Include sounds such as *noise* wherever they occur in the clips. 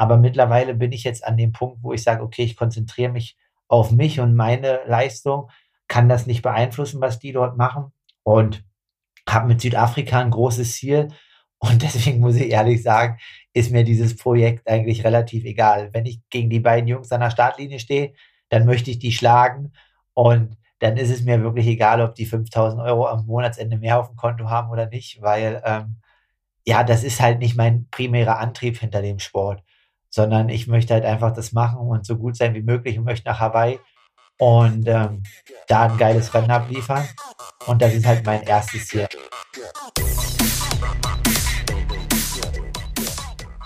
Aber mittlerweile bin ich jetzt an dem Punkt, wo ich sage, okay, ich konzentriere mich auf mich und meine Leistung, kann das nicht beeinflussen, was die dort machen und habe mit Südafrika ein großes Ziel. Und *laughs* deswegen muss ich ehrlich sagen, ist mir dieses Projekt eigentlich relativ egal. Wenn ich gegen die beiden Jungs an der Startlinie stehe, dann möchte ich die schlagen und dann ist es mir wirklich egal, ob die 5000 Euro am Monatsende mehr auf dem Konto haben oder nicht, weil ähm, ja, das ist halt nicht mein primärer Antrieb hinter dem Sport, sondern ich möchte halt einfach das machen und so gut sein wie möglich und möchte nach Hawaii und ähm, da ein geiles Rennen abliefern. Und das ist halt mein erstes Ziel.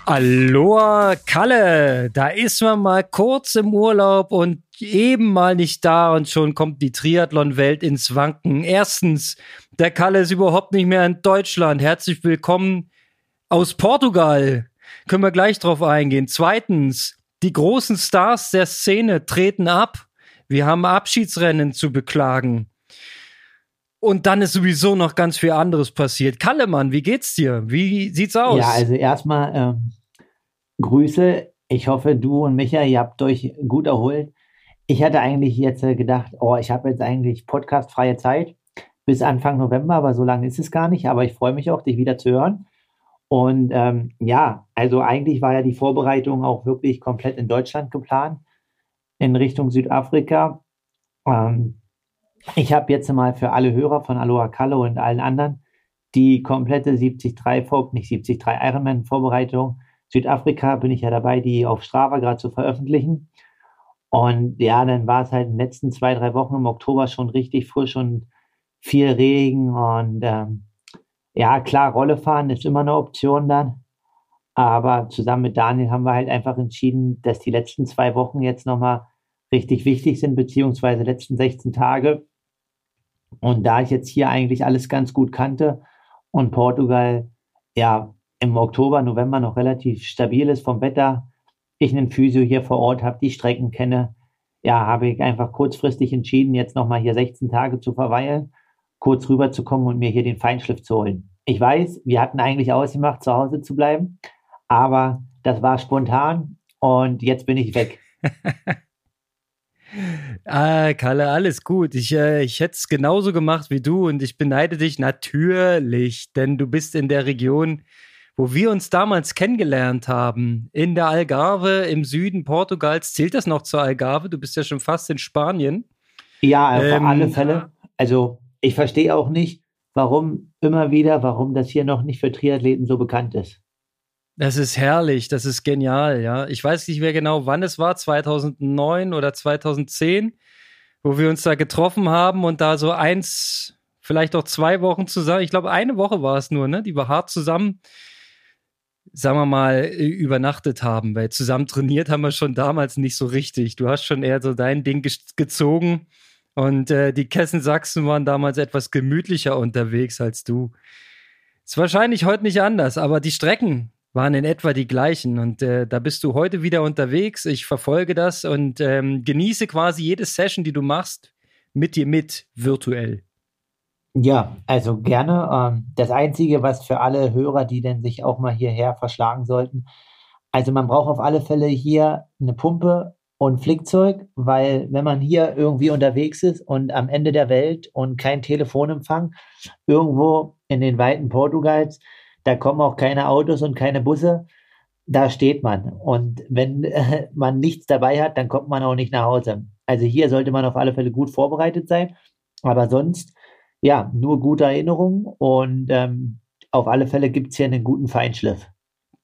Aloha Kalle, da ist man mal kurz im Urlaub und eben mal nicht da und schon kommt die Triathlon-Welt ins Wanken. Erstens, der Kalle ist überhaupt nicht mehr in Deutschland. Herzlich willkommen aus Portugal. Können wir gleich drauf eingehen. Zweitens, die großen Stars der Szene treten ab. Wir haben Abschiedsrennen zu beklagen. Und dann ist sowieso noch ganz viel anderes passiert. Kallemann, wie geht's dir? Wie sieht's aus? Ja, also erstmal ähm, Grüße. Ich hoffe, du und Micha, ihr habt euch gut erholt. Ich hatte eigentlich jetzt äh, gedacht, oh, ich habe jetzt eigentlich podcastfreie Zeit bis Anfang November, aber so lange ist es gar nicht. Aber ich freue mich auch, dich wieder zu hören. Und ähm, ja, also eigentlich war ja die Vorbereitung auch wirklich komplett in Deutschland geplant, in Richtung Südafrika. Ähm, ich habe jetzt mal für alle Hörer von Aloha Kalle und allen anderen die komplette 73, nicht 73 Ironman Vorbereitung. Südafrika bin ich ja dabei, die auf Strava gerade zu veröffentlichen. Und ja, dann war es halt in den letzten zwei, drei Wochen im Oktober schon richtig frisch und viel Regen. Und ähm, ja, klar, Rolle fahren ist immer eine Option dann. Aber zusammen mit Daniel haben wir halt einfach entschieden, dass die letzten zwei Wochen jetzt nochmal richtig wichtig sind, beziehungsweise letzten 16 Tage, und da ich jetzt hier eigentlich alles ganz gut kannte und Portugal ja im Oktober, November noch relativ stabil ist vom Wetter, ich einen Physio hier vor Ort habe, die Strecken kenne, ja, habe ich einfach kurzfristig entschieden, jetzt nochmal hier 16 Tage zu verweilen, kurz rüberzukommen und mir hier den Feinschliff zu holen. Ich weiß, wir hatten eigentlich ausgemacht, zu Hause zu bleiben, aber das war spontan und jetzt bin ich weg. *laughs* Ah, Kalle, alles gut. Ich, äh, ich hätte es genauso gemacht wie du und ich beneide dich natürlich, denn du bist in der Region, wo wir uns damals kennengelernt haben, in der Algarve im Süden Portugals. Zählt das noch zur Algarve? Du bist ja schon fast in Spanien. Ja, auf ähm, alle Fälle. Also ich verstehe auch nicht, warum immer wieder, warum das hier noch nicht für Triathleten so bekannt ist. Das ist herrlich, das ist genial, ja. Ich weiß nicht mehr genau, wann es war, 2009 oder 2010, wo wir uns da getroffen haben und da so eins, vielleicht auch zwei Wochen zusammen, ich glaube eine Woche war es nur, ne, die wir hart zusammen, sagen wir mal, übernachtet haben, weil zusammen trainiert haben wir schon damals nicht so richtig. Du hast schon eher so dein Ding ge gezogen und äh, die Kessen Sachsen waren damals etwas gemütlicher unterwegs als du. Ist wahrscheinlich heute nicht anders, aber die Strecken, waren in etwa die gleichen. Und äh, da bist du heute wieder unterwegs. Ich verfolge das und ähm, genieße quasi jede Session, die du machst, mit dir mit, virtuell. Ja, also gerne. Ähm, das Einzige, was für alle Hörer, die denn sich auch mal hierher verschlagen sollten, also man braucht auf alle Fälle hier eine Pumpe und Flickzeug, weil wenn man hier irgendwie unterwegs ist und am Ende der Welt und kein Telefonempfang irgendwo in den Weiten Portugals, da kommen auch keine Autos und keine Busse. Da steht man. Und wenn äh, *laughs* man nichts dabei hat, dann kommt man auch nicht nach Hause. Also hier sollte man auf alle Fälle gut vorbereitet sein. Aber sonst, ja, nur gute Erinnerungen. Und ähm, auf alle Fälle gibt es hier einen guten Feinschliff.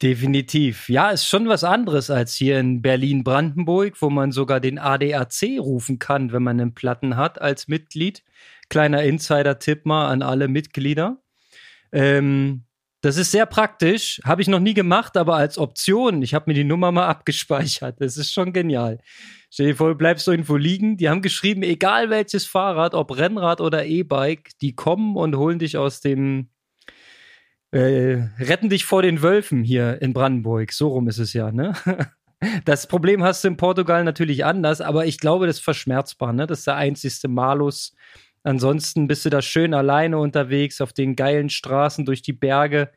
Definitiv. Ja, ist schon was anderes als hier in Berlin-Brandenburg, wo man sogar den ADAC rufen kann, wenn man einen Platten hat als Mitglied. Kleiner Insider-Tipp mal an alle Mitglieder. Ähm, das ist sehr praktisch. Habe ich noch nie gemacht, aber als Option. Ich habe mir die Nummer mal abgespeichert. Das ist schon genial. Stell dir vor, du bleibst so irgendwo liegen. Die haben geschrieben, egal welches Fahrrad, ob Rennrad oder E-Bike, die kommen und holen dich aus dem, äh, retten dich vor den Wölfen hier in Brandenburg. So rum ist es ja, ne? *laughs* Das Problem hast du in Portugal natürlich anders, aber ich glaube, das ist verschmerzbar, ne? Das ist der einzigste Malus Ansonsten bist du da schön alleine unterwegs auf den geilen Straßen durch die Berge.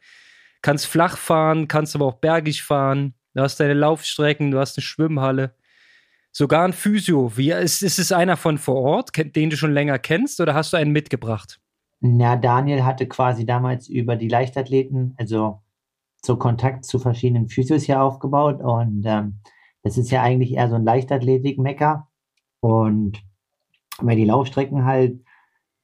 Kannst flach fahren, kannst aber auch bergig fahren. Du hast deine Laufstrecken, du hast eine Schwimmhalle. Sogar ein Physio. Wie, ist, ist es einer von vor Ort, den du schon länger kennst, oder hast du einen mitgebracht? Na, Daniel hatte quasi damals über die Leichtathleten, also so Kontakt zu verschiedenen Physios hier aufgebaut und ähm, das ist ja eigentlich eher so ein Leichtathletik-Mecker und weil die Laufstrecken halt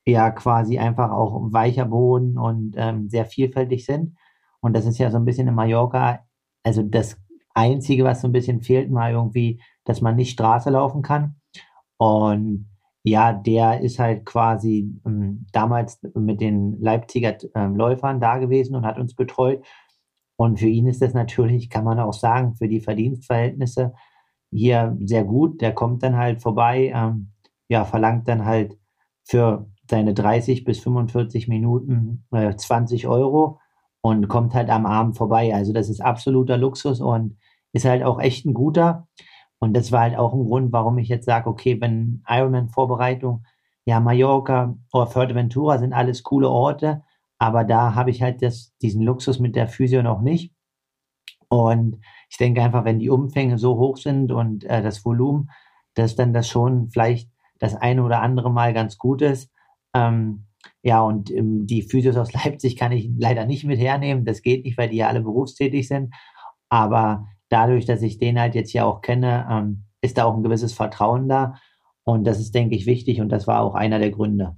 ja quasi einfach auch weicher Boden und ähm, sehr vielfältig sind und das ist ja so ein bisschen in Mallorca, also das Einzige, was so ein bisschen fehlt, mal irgendwie, dass man nicht Straße laufen kann und ja, der ist halt quasi ähm, damals mit den Leipziger äh, Läufern da gewesen und hat uns betreut und für ihn ist das natürlich, kann man auch sagen, für die Verdienstverhältnisse hier sehr gut. Der kommt dann halt vorbei, ähm, ja, verlangt dann halt für seine 30 bis 45 Minuten äh, 20 Euro und kommt halt am Abend vorbei. Also das ist absoluter Luxus und ist halt auch echt ein guter. Und das war halt auch ein Grund, warum ich jetzt sage, okay, wenn Ironman-Vorbereitung, ja, Mallorca oder Fuerteventura sind alles coole Orte, aber da habe ich halt das, diesen Luxus mit der Physio noch nicht. Und ich denke einfach, wenn die Umfänge so hoch sind und äh, das Volumen, dass dann das schon vielleicht das eine oder andere Mal ganz gut ist. Ähm, ja, und ähm, die Physios aus Leipzig kann ich leider nicht mit hernehmen. Das geht nicht, weil die ja alle berufstätig sind. Aber dadurch, dass ich den halt jetzt ja auch kenne, ähm, ist da auch ein gewisses Vertrauen da. Und das ist, denke ich, wichtig. Und das war auch einer der Gründe.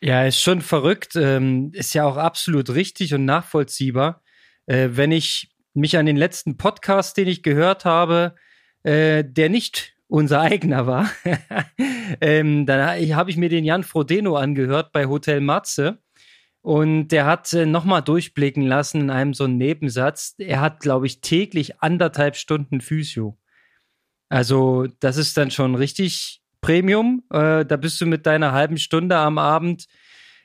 Ja, ist schon verrückt. Ähm, ist ja auch absolut richtig und nachvollziehbar. Äh, wenn ich mich an den letzten Podcast, den ich gehört habe, äh, der nicht unser eigener war, *laughs* ähm, dann habe ich mir den Jan Frodeno angehört bei Hotel Matze. Und der hat äh, nochmal durchblicken lassen in einem so einen Nebensatz. Er hat, glaube ich, täglich anderthalb Stunden Physio. Also, das ist dann schon richtig Premium. Äh, da bist du mit deiner halben Stunde am Abend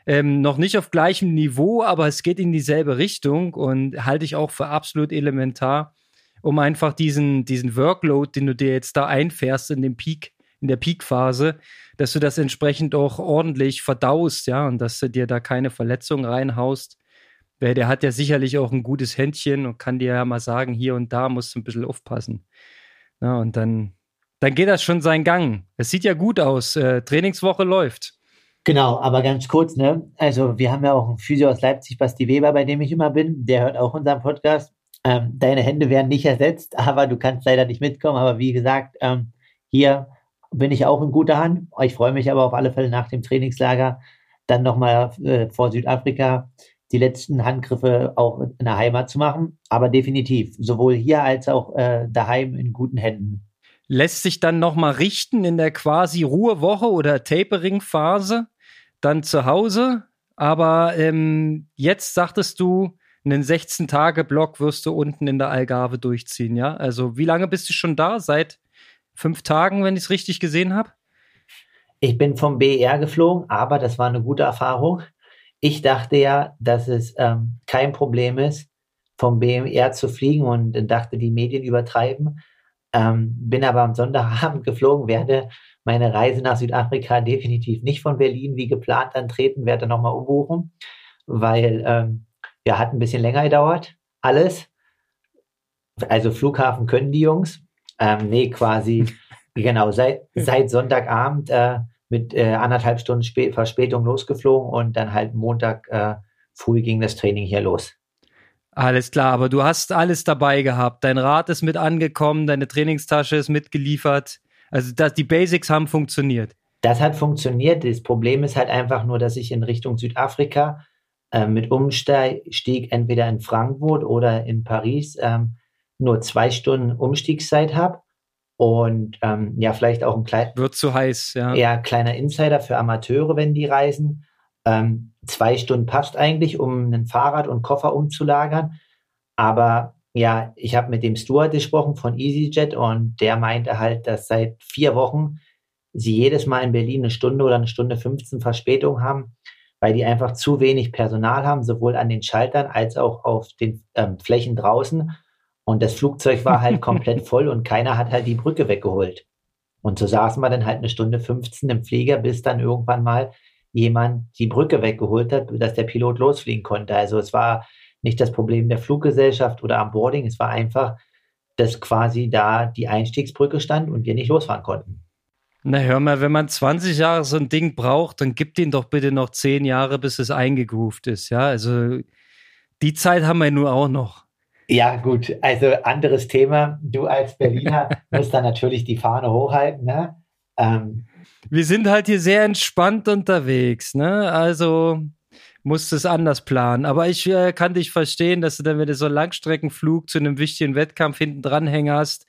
ähm, noch nicht auf gleichem Niveau, aber es geht in dieselbe Richtung und halte ich auch für absolut elementar, um einfach diesen, diesen Workload, den du dir jetzt da einfährst in dem Peak, in der Peak-Phase, dass du das entsprechend auch ordentlich verdaust, ja, und dass du dir da keine Verletzung reinhaust. Weil der hat ja sicherlich auch ein gutes Händchen und kann dir ja mal sagen, hier und da musst du ein bisschen aufpassen. Ja, und dann dann geht das schon seinen Gang. Es sieht ja gut aus. Äh, Trainingswoche läuft. Genau, aber ganz kurz, ne? Also, wir haben ja auch einen Physio aus Leipzig, Basti Weber, bei dem ich immer bin. Der hört auch unseren Podcast. Ähm, deine Hände werden nicht ersetzt, *laughs* aber du kannst leider nicht mitkommen. Aber wie gesagt, ähm, hier bin ich auch in guter Hand. Ich freue mich aber auf alle Fälle nach dem Trainingslager dann nochmal äh, vor Südafrika die letzten Handgriffe auch in der Heimat zu machen. Aber definitiv, sowohl hier als auch äh, daheim in guten Händen lässt sich dann nochmal richten in der quasi Ruhewoche oder Tapering-Phase, dann zu Hause. Aber ähm, jetzt sagtest du, einen 16-Tage-Block wirst du unten in der Algarve durchziehen, ja? Also wie lange bist du schon da? Seit fünf Tagen, wenn ich es richtig gesehen habe? Ich bin vom BER geflogen, aber das war eine gute Erfahrung. Ich dachte ja, dass es ähm, kein Problem ist, vom BMR zu fliegen und dachte, die Medien übertreiben. Ähm, bin aber am Sonntagabend *laughs* geflogen, werde meine Reise nach Südafrika definitiv nicht von Berlin wie geplant antreten, werde nochmal umbuchen, weil ähm, ja, hat ein bisschen länger gedauert, alles. Also Flughafen können die Jungs. Ähm, nee, quasi, *laughs* genau, seit, seit Sonntagabend äh, mit äh, anderthalb Stunden Spä Verspätung losgeflogen und dann halt Montag äh, früh ging das Training hier los. Alles klar, aber du hast alles dabei gehabt. Dein Rad ist mit angekommen, deine Trainingstasche ist mitgeliefert. Also das, die Basics haben funktioniert. Das hat funktioniert. Das Problem ist halt einfach nur, dass ich in Richtung Südafrika äh, mit Umstieg entweder in Frankfurt oder in Paris ähm, nur zwei Stunden Umstiegszeit habe. Und ähm, ja, vielleicht auch ein kleiner. Wird zu heiß, ja. Ja, kleiner Insider für Amateure, wenn die reisen. Ähm, zwei Stunden passt eigentlich, um ein Fahrrad und Koffer umzulagern. Aber ja, ich habe mit dem Stuart gesprochen von EasyJet und der meinte halt, dass seit vier Wochen sie jedes Mal in Berlin eine Stunde oder eine Stunde 15 Verspätung haben, weil die einfach zu wenig Personal haben, sowohl an den Schaltern als auch auf den ähm, Flächen draußen. Und das Flugzeug war halt *laughs* komplett voll und keiner hat halt die Brücke weggeholt. Und so saßen wir dann halt eine Stunde 15 im Flieger, bis dann irgendwann mal jemand die Brücke weggeholt hat, dass der Pilot losfliegen konnte. Also es war nicht das Problem der Fluggesellschaft oder am Boarding, es war einfach, dass quasi da die Einstiegsbrücke stand und wir nicht losfahren konnten. Na hör mal, wenn man 20 Jahre so ein Ding braucht, dann gibt ihn doch bitte noch 10 Jahre, bis es eingegroovt ist. Ja, also die Zeit haben wir nur auch noch. Ja, gut. Also anderes Thema. Du als Berliner *laughs* musst da natürlich die Fahne hochhalten. Ne? Ähm, wir sind halt hier sehr entspannt unterwegs. Ne? Also musst es anders planen. Aber ich äh, kann dich verstehen, dass du dann, wenn du so einen Langstreckenflug zu einem wichtigen Wettkampf hinten dran hast,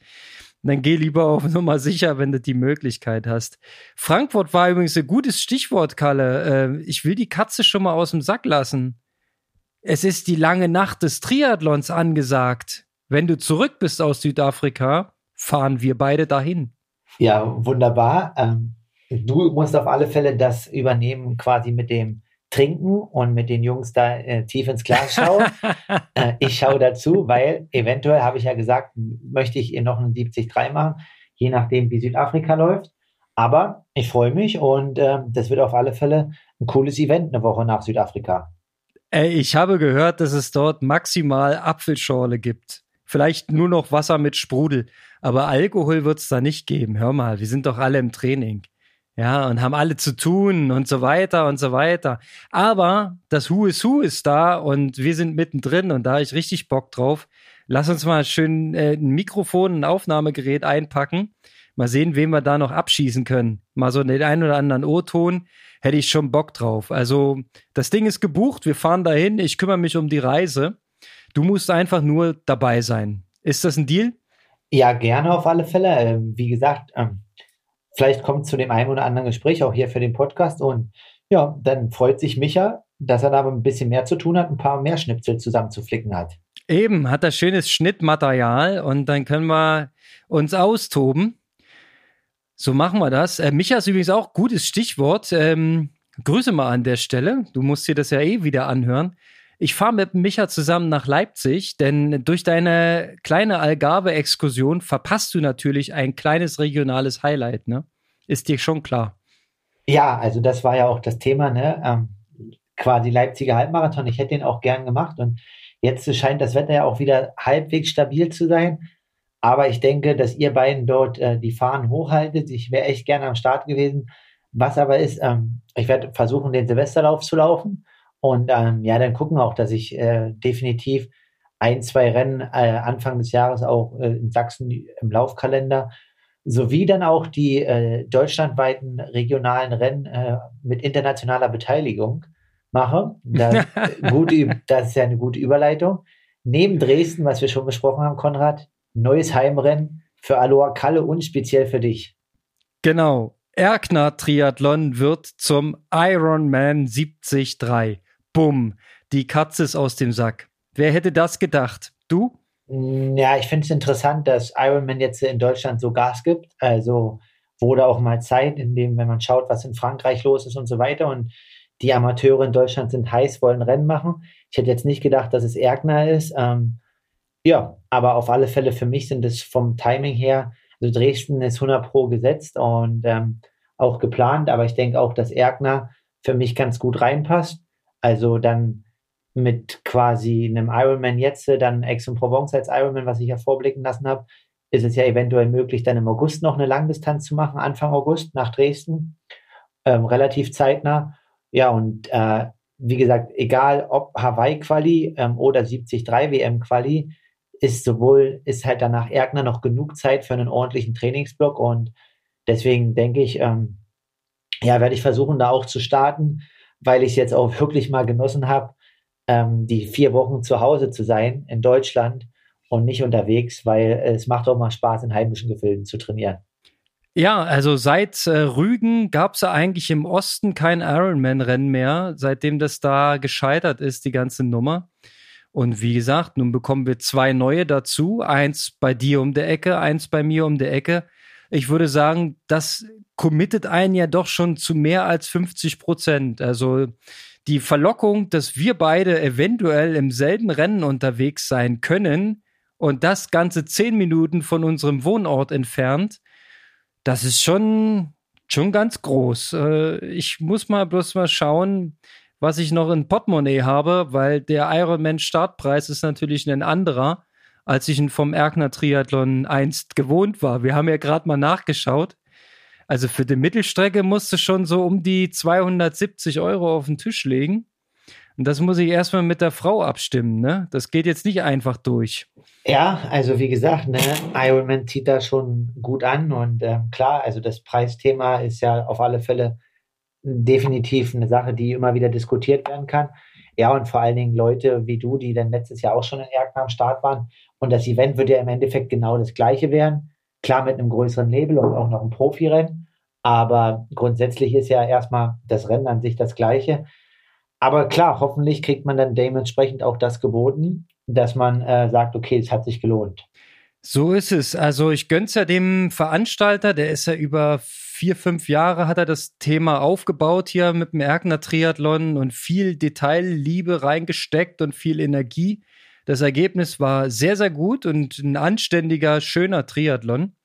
dann geh lieber auf *laughs* Nummer sicher, wenn du die Möglichkeit hast. Frankfurt war übrigens ein gutes Stichwort, Kalle. Äh, ich will die Katze schon mal aus dem Sack lassen. Es ist die lange Nacht des Triathlons angesagt. Wenn du zurück bist aus Südafrika, fahren wir beide dahin. Ja, wunderbar. Ähm, du musst auf alle Fälle das übernehmen, quasi mit dem Trinken und mit den Jungs da äh, tief ins Glas schauen. *laughs* äh, ich schaue dazu, weil eventuell habe ich ja gesagt, möchte ich ihr noch einen 70-3 machen, je nachdem, wie Südafrika läuft. Aber ich freue mich und äh, das wird auf alle Fälle ein cooles Event eine Woche nach Südafrika. Ey, ich habe gehört, dass es dort maximal Apfelschorle gibt. Vielleicht nur noch Wasser mit Sprudel. Aber Alkohol wird es da nicht geben. Hör mal, wir sind doch alle im Training. Ja, und haben alle zu tun und so weiter und so weiter. Aber das Who is Who ist da und wir sind mittendrin und da habe ich richtig Bock drauf. Lass uns mal schön äh, ein Mikrofon, ein Aufnahmegerät einpacken. Mal sehen, wen wir da noch abschießen können. Mal so den einen oder anderen O-Ton hätte ich schon Bock drauf. Also das Ding ist gebucht, wir fahren dahin, ich kümmere mich um die Reise. Du musst einfach nur dabei sein. Ist das ein Deal? Ja, gerne auf alle Fälle. Ähm, wie gesagt, ähm, vielleicht kommt es zu dem einen oder anderen Gespräch auch hier für den Podcast und ja, dann freut sich Micha, dass er da ein bisschen mehr zu tun hat, ein paar mehr Schnipsel zusammenzuflicken hat. Eben, hat er schönes Schnittmaterial und dann können wir uns austoben. So machen wir das. Äh, Micha ist übrigens auch gutes Stichwort. Ähm, Grüße mal an der Stelle. Du musst dir das ja eh wieder anhören. Ich fahre mit Micha zusammen nach Leipzig, denn durch deine kleine Algarve-Exkursion verpasst du natürlich ein kleines regionales Highlight, ne? Ist dir schon klar. Ja, also das war ja auch das Thema, ne? Ähm, quasi Leipziger Halbmarathon. Ich hätte den auch gern gemacht und jetzt scheint das Wetter ja auch wieder halbwegs stabil zu sein. Aber ich denke, dass ihr beiden dort äh, die Fahnen hochhaltet. Ich wäre echt gerne am Start gewesen. Was aber ist, ähm, ich werde versuchen, den Silvesterlauf zu laufen. Und ähm, ja, dann gucken auch, dass ich äh, definitiv ein, zwei Rennen äh, Anfang des Jahres auch äh, in Sachsen im Laufkalender sowie dann auch die äh, deutschlandweiten regionalen Rennen äh, mit internationaler Beteiligung mache. Das, *laughs* gute, das ist ja eine gute Überleitung. Neben Dresden, was wir schon besprochen haben, Konrad, neues Heimrennen für Aloha Kalle und speziell für dich. Genau. Erkner Triathlon wird zum Ironman 73. Bumm. Die Katze ist aus dem Sack. Wer hätte das gedacht? Du? Mm, ja, ich finde es interessant, dass Ironman jetzt in Deutschland so Gas gibt. Also wurde auch mal Zeit, in dem, wenn man schaut, was in Frankreich los ist und so weiter. Und die Amateure in Deutschland sind heiß, wollen Rennen machen. Ich hätte jetzt nicht gedacht, dass es Erkner ist. Ähm, ja, aber auf alle Fälle für mich sind es vom Timing her, also Dresden ist 100 Pro gesetzt und ähm, auch geplant, aber ich denke auch, dass Erkner für mich ganz gut reinpasst. Also dann mit quasi einem Ironman jetzt, dann Aix-en-Provence als Ironman, was ich ja vorblicken lassen habe, ist es ja eventuell möglich, dann im August noch eine Langdistanz zu machen, Anfang August nach Dresden, ähm, relativ zeitnah. Ja, und äh, wie gesagt, egal ob Hawaii-Quali ähm, oder 73 WM-Quali, ist sowohl, ist halt danach Erkner noch genug Zeit für einen ordentlichen Trainingsblock und deswegen denke ich, ähm, ja, werde ich versuchen, da auch zu starten, weil ich es jetzt auch wirklich mal genossen habe, ähm, die vier Wochen zu Hause zu sein in Deutschland und nicht unterwegs, weil es macht auch mal Spaß, in heimischen Gefilden zu trainieren. Ja, also seit äh, Rügen gab es eigentlich im Osten kein Ironman-Rennen mehr, seitdem das da gescheitert ist, die ganze Nummer. Und wie gesagt, nun bekommen wir zwei neue dazu. Eins bei dir um der Ecke, eins bei mir um der Ecke. Ich würde sagen, das committet einen ja doch schon zu mehr als 50 Prozent. Also die Verlockung, dass wir beide eventuell im selben Rennen unterwegs sein können und das Ganze zehn Minuten von unserem Wohnort entfernt, das ist schon, schon ganz groß. Äh, ich muss mal bloß mal schauen, was ich noch in Portemonnaie habe, weil der Ironman Startpreis ist natürlich ein anderer als ich ihn vom Erkner Triathlon einst gewohnt war. Wir haben ja gerade mal nachgeschaut. Also für die Mittelstrecke musst du schon so um die 270 Euro auf den Tisch legen. Und das muss ich erstmal mit der Frau abstimmen, ne? Das geht jetzt nicht einfach durch. Ja, also wie gesagt, ne, Ironman zieht da schon gut an und ähm, klar, also das Preisthema ist ja auf alle Fälle definitiv eine Sache, die immer wieder diskutiert werden kann. Ja, und vor allen Dingen Leute wie du, die dann letztes Jahr auch schon in Erkner am Start waren. Und das Event wird ja im Endeffekt genau das gleiche werden. Klar mit einem größeren Label und auch noch ein Profirennen. Aber grundsätzlich ist ja erstmal das Rennen an sich das gleiche. Aber klar, hoffentlich kriegt man dann dementsprechend auch das geboten, dass man äh, sagt, okay, es hat sich gelohnt. So ist es. Also ich gönn's ja dem Veranstalter, der ist ja über vier, fünf Jahre hat er das Thema aufgebaut hier mit dem Erkner Triathlon und viel Detailliebe reingesteckt und viel Energie. Das Ergebnis war sehr, sehr gut und ein anständiger, schöner Triathlon.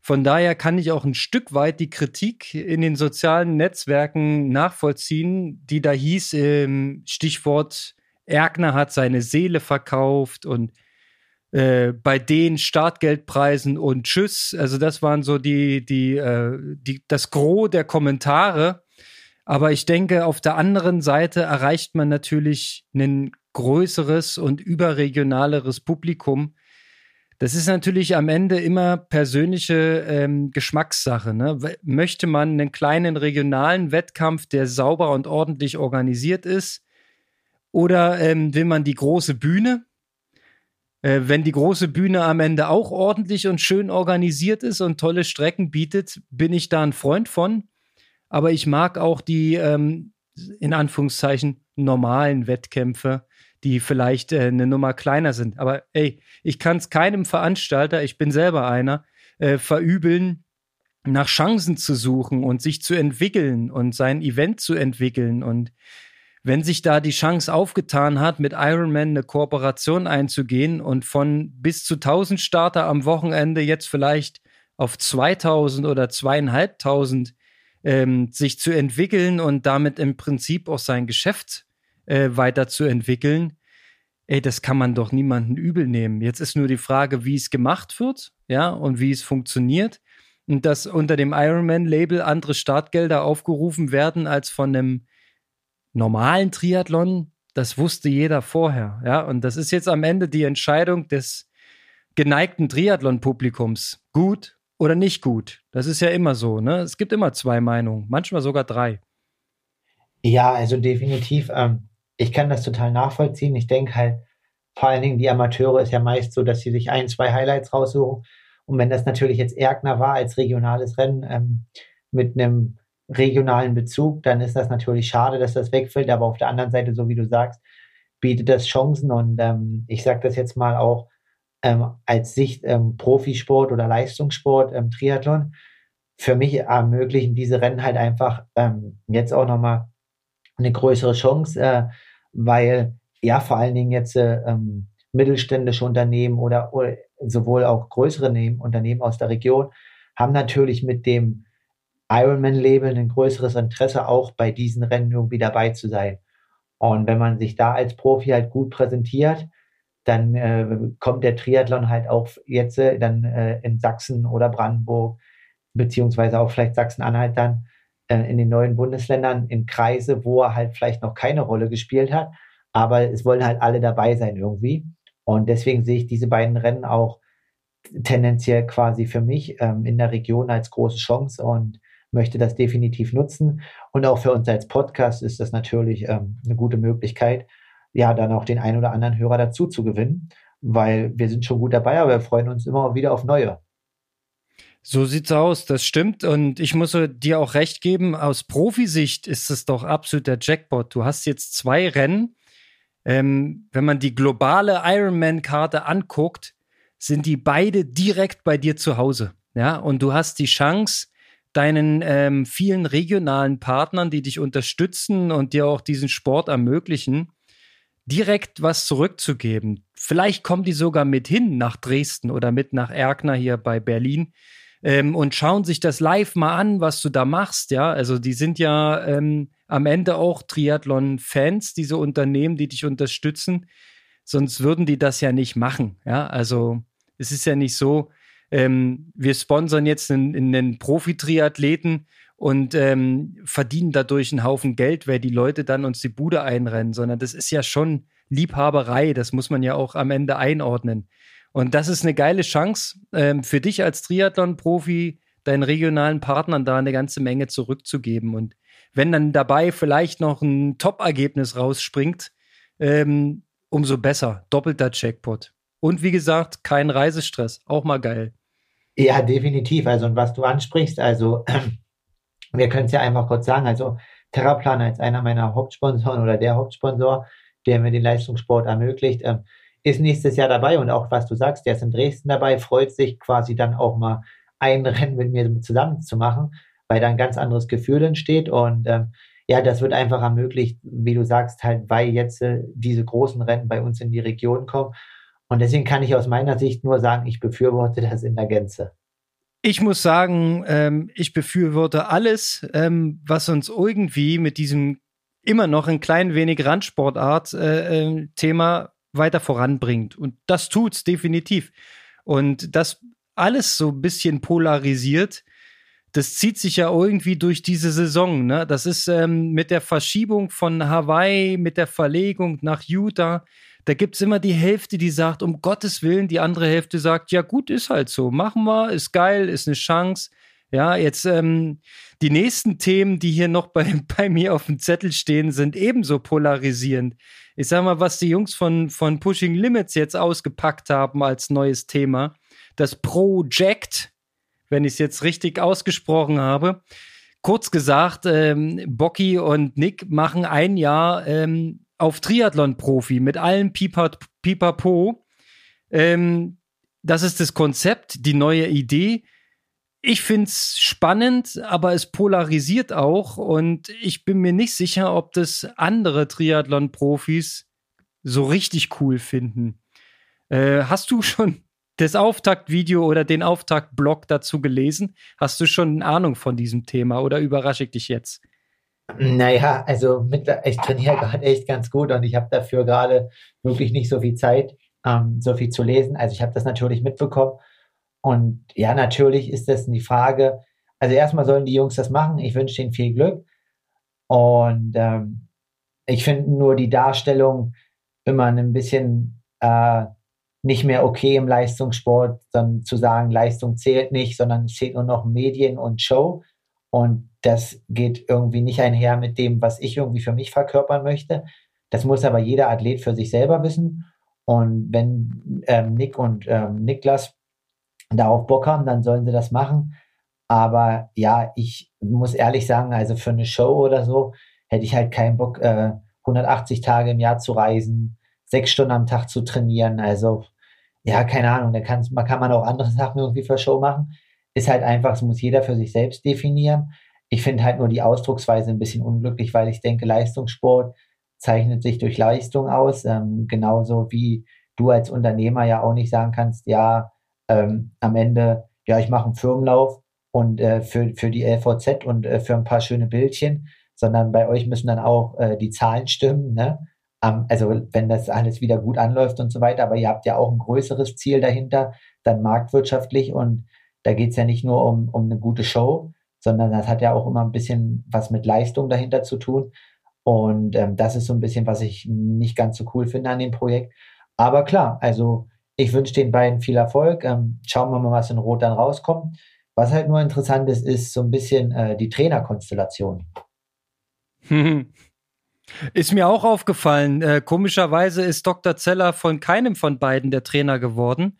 Von daher kann ich auch ein Stück weit die Kritik in den sozialen Netzwerken nachvollziehen, die da hieß, ähm, Stichwort Erkner hat seine Seele verkauft und äh, bei den Startgeldpreisen und Tschüss. Also das waren so die, die, äh, die, das Gros der Kommentare. Aber ich denke, auf der anderen Seite erreicht man natürlich ein größeres und überregionaleres Publikum. Das ist natürlich am Ende immer persönliche ähm, Geschmackssache. Ne? Möchte man einen kleinen regionalen Wettkampf, der sauber und ordentlich organisiert ist, oder ähm, will man die große Bühne? Äh, wenn die große Bühne am Ende auch ordentlich und schön organisiert ist und tolle Strecken bietet, bin ich da ein Freund von. Aber ich mag auch die, ähm, in Anführungszeichen, normalen Wettkämpfe, die vielleicht äh, eine Nummer kleiner sind. Aber ey, ich kann es keinem Veranstalter, ich bin selber einer, äh, verübeln, nach Chancen zu suchen und sich zu entwickeln und sein Event zu entwickeln und wenn sich da die Chance aufgetan hat, mit Ironman eine Kooperation einzugehen und von bis zu 1000 Starter am Wochenende jetzt vielleicht auf 2000 oder zweieinhalbtausend ähm, sich zu entwickeln und damit im Prinzip auch sein Geschäft äh, weiterzuentwickeln, ey, das kann man doch niemanden übel nehmen. Jetzt ist nur die Frage, wie es gemacht wird, ja, und wie es funktioniert. Und dass unter dem Ironman-Label andere Startgelder aufgerufen werden als von einem normalen Triathlon, das wusste jeder vorher. Ja, und das ist jetzt am Ende die Entscheidung des geneigten Triathlon-Publikums. Gut oder nicht gut. Das ist ja immer so. Ne? Es gibt immer zwei Meinungen, manchmal sogar drei. Ja, also definitiv. Ähm, ich kann das total nachvollziehen. Ich denke halt, vor allen Dingen die Amateure ist ja meist so, dass sie sich ein, zwei Highlights raussuchen. Und wenn das natürlich jetzt Erkner war als regionales Rennen ähm, mit einem regionalen Bezug, dann ist das natürlich schade, dass das wegfällt. Aber auf der anderen Seite, so wie du sagst, bietet das Chancen. Und ähm, ich sage das jetzt mal auch ähm, als Sicht ähm, Profisport oder Leistungssport, ähm, Triathlon. Für mich ermöglichen diese Rennen halt einfach ähm, jetzt auch nochmal eine größere Chance, äh, weil ja vor allen Dingen jetzt äh, ähm, mittelständische Unternehmen oder, oder sowohl auch größere Unternehmen aus der Region haben natürlich mit dem Ironman-Label ein größeres Interesse, auch bei diesen Rennen irgendwie dabei zu sein. Und wenn man sich da als Profi halt gut präsentiert, dann äh, kommt der Triathlon halt auch jetzt äh, dann äh, in Sachsen oder Brandenburg, beziehungsweise auch vielleicht Sachsen-Anhalt dann äh, in den neuen Bundesländern in Kreise, wo er halt vielleicht noch keine Rolle gespielt hat. Aber es wollen halt alle dabei sein irgendwie. Und deswegen sehe ich diese beiden Rennen auch tendenziell quasi für mich ähm, in der Region als große Chance. Und möchte das definitiv nutzen. Und auch für uns als Podcast ist das natürlich ähm, eine gute Möglichkeit, ja, dann auch den einen oder anderen Hörer dazu zu gewinnen, weil wir sind schon gut dabei, aber wir freuen uns immer wieder auf neue. So sieht's aus, das stimmt. Und ich muss dir auch recht geben, aus Profisicht ist es doch absolut der Jackpot. Du hast jetzt zwei Rennen. Ähm, wenn man die globale Ironman-Karte anguckt, sind die beide direkt bei dir zu Hause. Ja, und du hast die Chance, deinen ähm, vielen regionalen Partnern, die dich unterstützen und dir auch diesen Sport ermöglichen, direkt was zurückzugeben. Vielleicht kommen die sogar mit hin nach Dresden oder mit nach Erkner hier bei Berlin ähm, und schauen sich das live mal an, was du da machst. Ja, also die sind ja ähm, am Ende auch Triathlon-Fans, diese Unternehmen, die dich unterstützen. sonst würden die das ja nicht machen. Ja, also es ist ja nicht so, ähm, wir sponsern jetzt einen, einen Profi-Triathleten und ähm, verdienen dadurch einen Haufen Geld, weil die Leute dann uns die Bude einrennen, sondern das ist ja schon Liebhaberei, das muss man ja auch am Ende einordnen. Und das ist eine geile Chance ähm, für dich als Triathlon-Profi, deinen regionalen Partnern da eine ganze Menge zurückzugeben. Und wenn dann dabei vielleicht noch ein Top-Ergebnis rausspringt, ähm, umso besser. Doppelter Checkpot. Und wie gesagt, kein Reisestress. Auch mal geil. Ja, definitiv. Also, und was du ansprichst, also, *clears throat* wir können es ja einfach kurz sagen. Also, Terraplaner ist einer meiner Hauptsponsoren oder der Hauptsponsor, der mir den Leistungssport ermöglicht, ähm, ist nächstes Jahr dabei. Und auch was du sagst, der ist in Dresden dabei, freut sich quasi dann auch mal ein *laughs* Rennen mit mir zusammen zu machen, weil da ein ganz anderes Gefühl entsteht. Und ähm, ja, das wird einfach ermöglicht, wie du sagst, halt, weil jetzt äh, diese großen Rennen bei uns in die Region kommen. Und deswegen kann ich aus meiner Sicht nur sagen, ich befürworte das in der Gänze. Ich muss sagen, ähm, ich befürworte alles, ähm, was uns irgendwie mit diesem immer noch ein klein wenig Randsportart-Thema äh, äh, weiter voranbringt. Und das tut's definitiv. Und das alles so ein bisschen polarisiert, das zieht sich ja irgendwie durch diese Saison. Ne? Das ist ähm, mit der Verschiebung von Hawaii, mit der Verlegung nach Utah. Da gibt es immer die Hälfte, die sagt, um Gottes Willen, die andere Hälfte sagt, ja gut, ist halt so, machen wir, ist geil, ist eine Chance. Ja, jetzt ähm, die nächsten Themen, die hier noch bei, *laughs* bei mir auf dem Zettel stehen, sind ebenso polarisierend. Ich sag mal, was die Jungs von, von Pushing Limits jetzt ausgepackt haben als neues Thema das Project, wenn ich es jetzt richtig ausgesprochen habe. Kurz gesagt, ähm, Bocky und Nick machen ein Jahr ähm, auf Triathlon-Profi mit allen Pipapo. Ähm, das ist das Konzept, die neue Idee. Ich finde es spannend, aber es polarisiert auch und ich bin mir nicht sicher, ob das andere Triathlon-Profis so richtig cool finden. Äh, hast du schon *laughs* das Auftaktvideo oder den Auftaktblog dazu gelesen? Hast du schon eine Ahnung von diesem Thema oder überrasche ich dich jetzt? Naja, also mit, ich trainiere gerade echt ganz gut und ich habe dafür gerade wirklich nicht so viel Zeit, ähm, so viel zu lesen. Also ich habe das natürlich mitbekommen. Und ja, natürlich ist das die Frage, also erstmal sollen die Jungs das machen. Ich wünsche ihnen viel Glück. Und ähm, ich finde nur die Darstellung immer ein bisschen äh, nicht mehr okay im Leistungssport, dann zu sagen, Leistung zählt nicht, sondern es zählt nur noch Medien und Show. Und das geht irgendwie nicht einher mit dem, was ich irgendwie für mich verkörpern möchte. Das muss aber jeder Athlet für sich selber wissen. Und wenn ähm, Nick und ähm, Niklas darauf Bock haben, dann sollen sie das machen. Aber ja, ich muss ehrlich sagen, also für eine Show oder so hätte ich halt keinen Bock, äh, 180 Tage im Jahr zu reisen, sechs Stunden am Tag zu trainieren. Also ja, keine Ahnung, da kann kann man auch andere Sachen irgendwie für Show machen. Ist halt einfach, es muss jeder für sich selbst definieren. Ich finde halt nur die Ausdrucksweise ein bisschen unglücklich, weil ich denke, Leistungssport zeichnet sich durch Leistung aus, ähm, genauso wie du als Unternehmer ja auch nicht sagen kannst, ja, ähm, am Ende, ja, ich mache einen Firmenlauf und äh, für, für die LVZ und äh, für ein paar schöne Bildchen, sondern bei euch müssen dann auch äh, die Zahlen stimmen, ne? also wenn das alles wieder gut anläuft und so weiter, aber ihr habt ja auch ein größeres Ziel dahinter, dann marktwirtschaftlich und da geht es ja nicht nur um, um eine gute Show, sondern das hat ja auch immer ein bisschen was mit Leistung dahinter zu tun. Und ähm, das ist so ein bisschen, was ich nicht ganz so cool finde an dem Projekt. Aber klar, also ich wünsche den beiden viel Erfolg. Ähm, schauen wir mal, was in Rot dann rauskommt. Was halt nur interessant ist, ist so ein bisschen äh, die Trainerkonstellation. *laughs* Ist mir auch aufgefallen. Äh, komischerweise ist Dr. Zeller von keinem von beiden der Trainer geworden.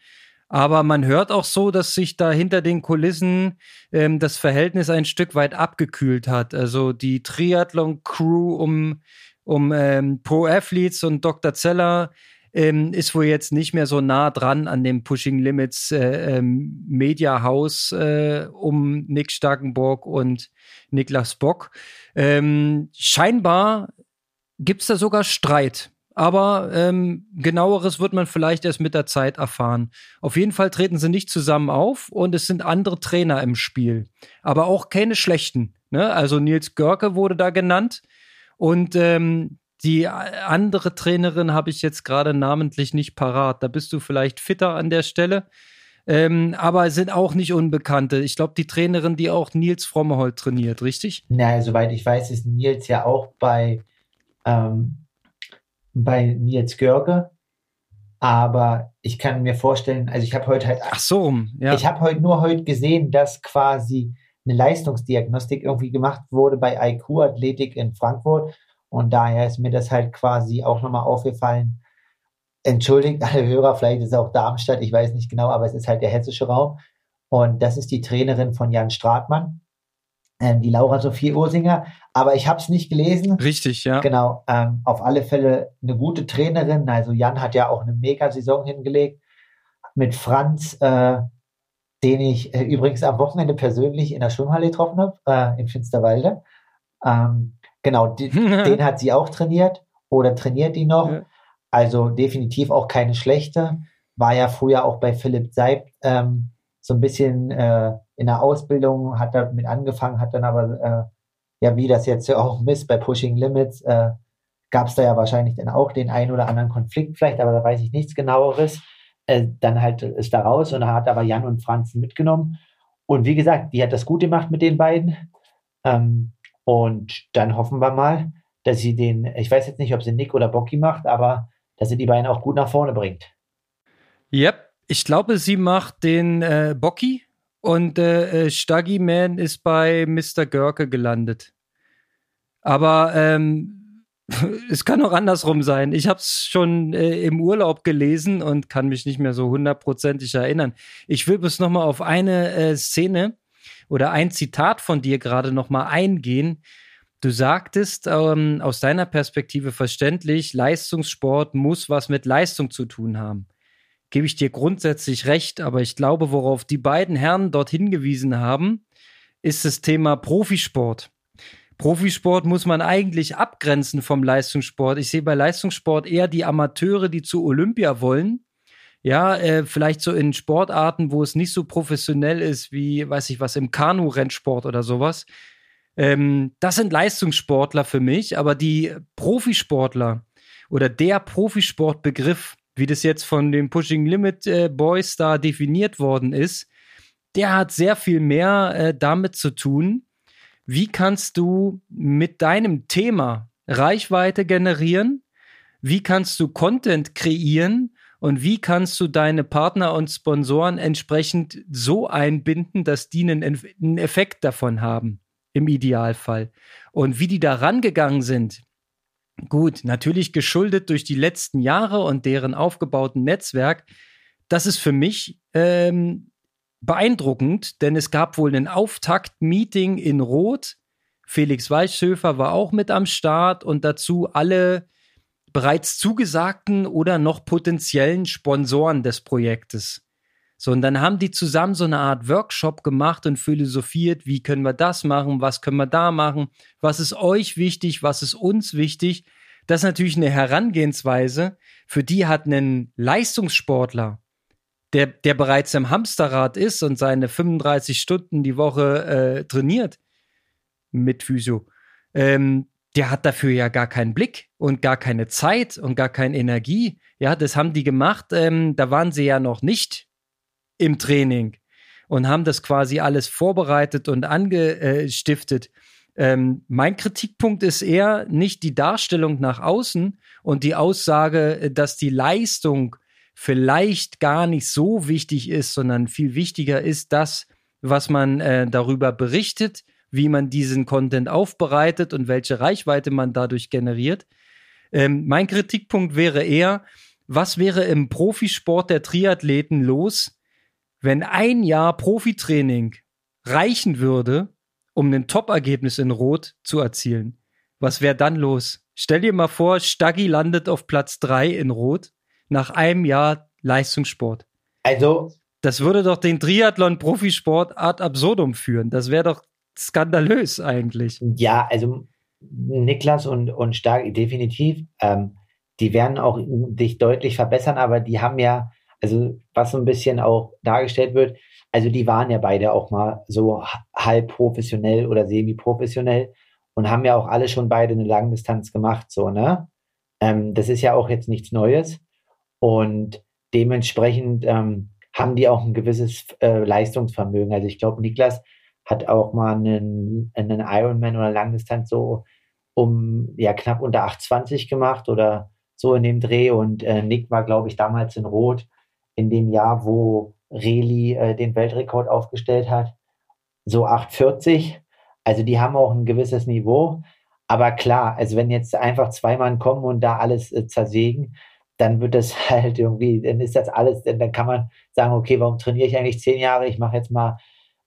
Aber man hört auch so, dass sich da hinter den Kulissen ähm, das Verhältnis ein Stück weit abgekühlt hat. Also die Triathlon-Crew um, um ähm, Pro-Athletes und Dr. Zeller ähm, ist wohl jetzt nicht mehr so nah dran an dem Pushing Limits äh, ähm, Media House äh, um Nick Starkenborg und Niklas Bock. Ähm, scheinbar gibt es da sogar Streit. Aber ähm, genaueres wird man vielleicht erst mit der Zeit erfahren. Auf jeden Fall treten sie nicht zusammen auf und es sind andere Trainer im Spiel. Aber auch keine schlechten. Ne? Also Nils Görke wurde da genannt. Und ähm, Die andere Trainerin habe ich jetzt gerade namentlich nicht parat. Da bist du vielleicht fitter an der Stelle. Ähm, aber sind auch nicht Unbekannte. Ich glaube, die Trainerin, die auch Nils Frommehold trainiert, richtig? Na, soweit ich weiß, ist Nils ja auch bei, ähm, bei Nils Görge. Aber ich kann mir vorstellen, also ich habe heute halt. Ach so, ja. Ich habe heute nur heute gesehen, dass quasi eine Leistungsdiagnostik irgendwie gemacht wurde bei IQ Athletik in Frankfurt. Und daher ist mir das halt quasi auch nochmal aufgefallen. Entschuldigt alle Hörer, vielleicht ist es auch Darmstadt, ich weiß nicht genau, aber es ist halt der hessische Raum. Und das ist die Trainerin von Jan Stratmann, ähm, die Laura Sophie Ursinger. Aber ich habe es nicht gelesen. Richtig, ja. Genau, ähm, auf alle Fälle eine gute Trainerin. Also Jan hat ja auch eine Mega-Saison hingelegt mit Franz, äh, den ich äh, übrigens am Wochenende persönlich in der Schwimmhalle getroffen habe, äh, in Finsterwalde. Ähm, genau, die, *laughs* den hat sie auch trainiert oder trainiert die noch. Ja. Also definitiv auch keine schlechte. War ja früher auch bei Philipp Seib ähm, so ein bisschen äh, in der Ausbildung, hat damit angefangen, hat dann aber, äh, ja, wie das jetzt ja auch misst bei Pushing Limits, äh, gab es da ja wahrscheinlich dann auch den einen oder anderen Konflikt vielleicht, aber da weiß ich nichts genaueres äh, dann halt ist da raus und hat aber Jan und Franz mitgenommen. Und wie gesagt, die hat das gut gemacht mit den beiden. Ähm, und dann hoffen wir mal, dass sie den, ich weiß jetzt nicht, ob sie Nick oder Bocky macht, aber dass sie die beiden auch gut nach vorne bringt. Yep, ich glaube, sie macht den äh, Bocky und äh, äh Stuggy Man ist bei Mr. Görke gelandet. Aber ähm, *laughs* es kann auch andersrum sein. Ich habe es schon äh, im Urlaub gelesen und kann mich nicht mehr so hundertprozentig erinnern. Ich will bis noch mal auf eine äh, Szene oder ein Zitat von dir gerade noch mal eingehen. Du sagtest ähm, aus deiner Perspektive verständlich, Leistungssport muss was mit Leistung zu tun haben. Gebe ich dir grundsätzlich recht, aber ich glaube, worauf die beiden Herren dort hingewiesen haben, ist das Thema Profisport. Profisport muss man eigentlich abgrenzen vom Leistungssport. Ich sehe bei Leistungssport eher die Amateure, die zu Olympia wollen. Ja, äh, vielleicht so in Sportarten, wo es nicht so professionell ist wie, weiß ich was, im Kanu-Rennsport oder sowas. Ähm, das sind Leistungssportler für mich, aber die Profisportler oder der Profisportbegriff, wie das jetzt von den Pushing Limit äh, Boys da definiert worden ist, der hat sehr viel mehr äh, damit zu tun, wie kannst du mit deinem Thema Reichweite generieren? Wie kannst du Content kreieren? Und wie kannst du deine Partner und Sponsoren entsprechend so einbinden, dass die einen, einen Effekt davon haben, im Idealfall? Und wie die da rangegangen sind, gut, natürlich geschuldet durch die letzten Jahre und deren aufgebauten Netzwerk, das ist für mich ähm, beeindruckend, denn es gab wohl ein Auftakt-Meeting in Rot. Felix Weichhöfer war auch mit am Start und dazu alle bereits zugesagten oder noch potenziellen Sponsoren des Projektes. So, und dann haben die zusammen so eine Art Workshop gemacht und philosophiert, wie können wir das machen, was können wir da machen, was ist euch wichtig, was ist uns wichtig. Das ist natürlich eine Herangehensweise, für die hat ein Leistungssportler der, der bereits im Hamsterrad ist und seine 35 Stunden die Woche äh, trainiert mit Physio, ähm, der hat dafür ja gar keinen Blick und gar keine Zeit und gar keine Energie. Ja, das haben die gemacht. Ähm, da waren sie ja noch nicht im Training und haben das quasi alles vorbereitet und angestiftet. Ähm, mein Kritikpunkt ist eher nicht die Darstellung nach außen und die Aussage, dass die Leistung vielleicht gar nicht so wichtig ist, sondern viel wichtiger ist das, was man äh, darüber berichtet, wie man diesen Content aufbereitet und welche Reichweite man dadurch generiert. Ähm, mein Kritikpunkt wäre eher, was wäre im Profisport der Triathleten los, wenn ein Jahr Profitraining reichen würde, um ein Top-Ergebnis in Rot zu erzielen? Was wäre dann los? Stell dir mal vor, Staggy landet auf Platz drei in Rot nach einem Jahr Leistungssport. Also. Das würde doch den Triathlon-Profisport ad absurdum führen. Das wäre doch skandalös eigentlich. Ja, also Niklas und, und Stark definitiv. Ähm, die werden auch sich deutlich verbessern, aber die haben ja, also was so ein bisschen auch dargestellt wird, also die waren ja beide auch mal so halb professionell oder semi-professionell und haben ja auch alle schon beide eine Langdistanz gemacht, so, ne? Ähm, das ist ja auch jetzt nichts Neues. Und dementsprechend ähm, haben die auch ein gewisses äh, Leistungsvermögen. Also ich glaube, Niklas hat auch mal einen, einen Ironman oder Langdistanz so um ja knapp unter 8,20 gemacht oder so in dem Dreh. Und äh, Nick war, glaube ich, damals in Rot in dem Jahr, wo Reli äh, den Weltrekord aufgestellt hat. So 8,40. Also die haben auch ein gewisses Niveau. Aber klar, also wenn jetzt einfach zwei Mann kommen und da alles äh, zersägen, dann wird das *laughs* halt irgendwie, dann ist das alles, dann kann man sagen, okay, warum trainiere ich eigentlich zehn Jahre? Ich mache jetzt mal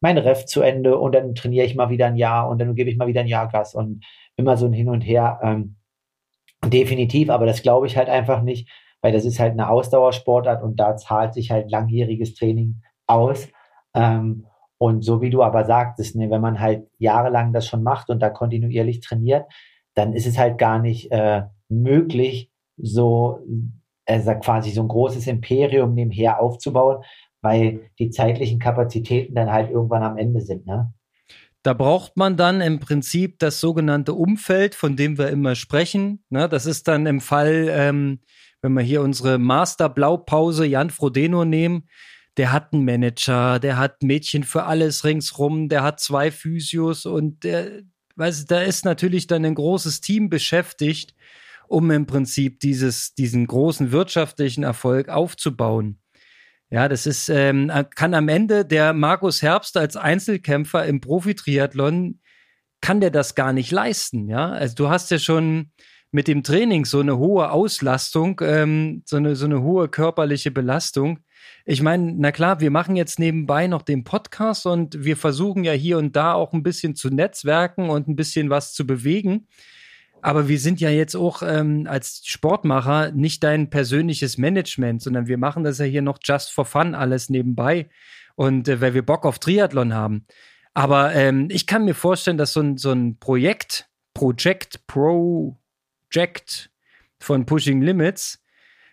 mein Ref zu Ende und dann trainiere ich mal wieder ein Jahr und dann gebe ich mal wieder ein Jahr Gas und immer so ein Hin und Her. Ähm, definitiv, aber das glaube ich halt einfach nicht, weil das ist halt eine Ausdauersportart und da zahlt sich halt langjähriges Training aus. Ähm, und so wie du aber sagtest, ne, wenn man halt jahrelang das schon macht und da kontinuierlich trainiert, dann ist es halt gar nicht äh, möglich, so also quasi so ein großes Imperium nebenher aufzubauen, weil die zeitlichen Kapazitäten dann halt irgendwann am Ende sind. Ne? Da braucht man dann im Prinzip das sogenannte Umfeld, von dem wir immer sprechen. Ne? Das ist dann im Fall, ähm, wenn wir hier unsere Master-Blaupause Jan Frodeno nehmen, der hat einen Manager, der hat Mädchen für alles ringsrum, der hat zwei Physios und der, weißt, da ist natürlich dann ein großes Team beschäftigt, um im Prinzip dieses, diesen großen wirtschaftlichen Erfolg aufzubauen. Ja, das ist, ähm, kann am Ende der Markus Herbst als Einzelkämpfer im Profi-Triathlon, kann der das gar nicht leisten, ja. Also du hast ja schon mit dem Training so eine hohe Auslastung, ähm, so, eine, so eine hohe körperliche Belastung. Ich meine, na klar, wir machen jetzt nebenbei noch den Podcast und wir versuchen ja hier und da auch ein bisschen zu netzwerken und ein bisschen was zu bewegen. Aber wir sind ja jetzt auch ähm, als Sportmacher nicht dein persönliches Management, sondern wir machen das ja hier noch just for fun alles nebenbei und äh, weil wir Bock auf Triathlon haben. Aber ähm, ich kann mir vorstellen, dass so ein, so ein Projekt, Project, Project von Pushing Limits,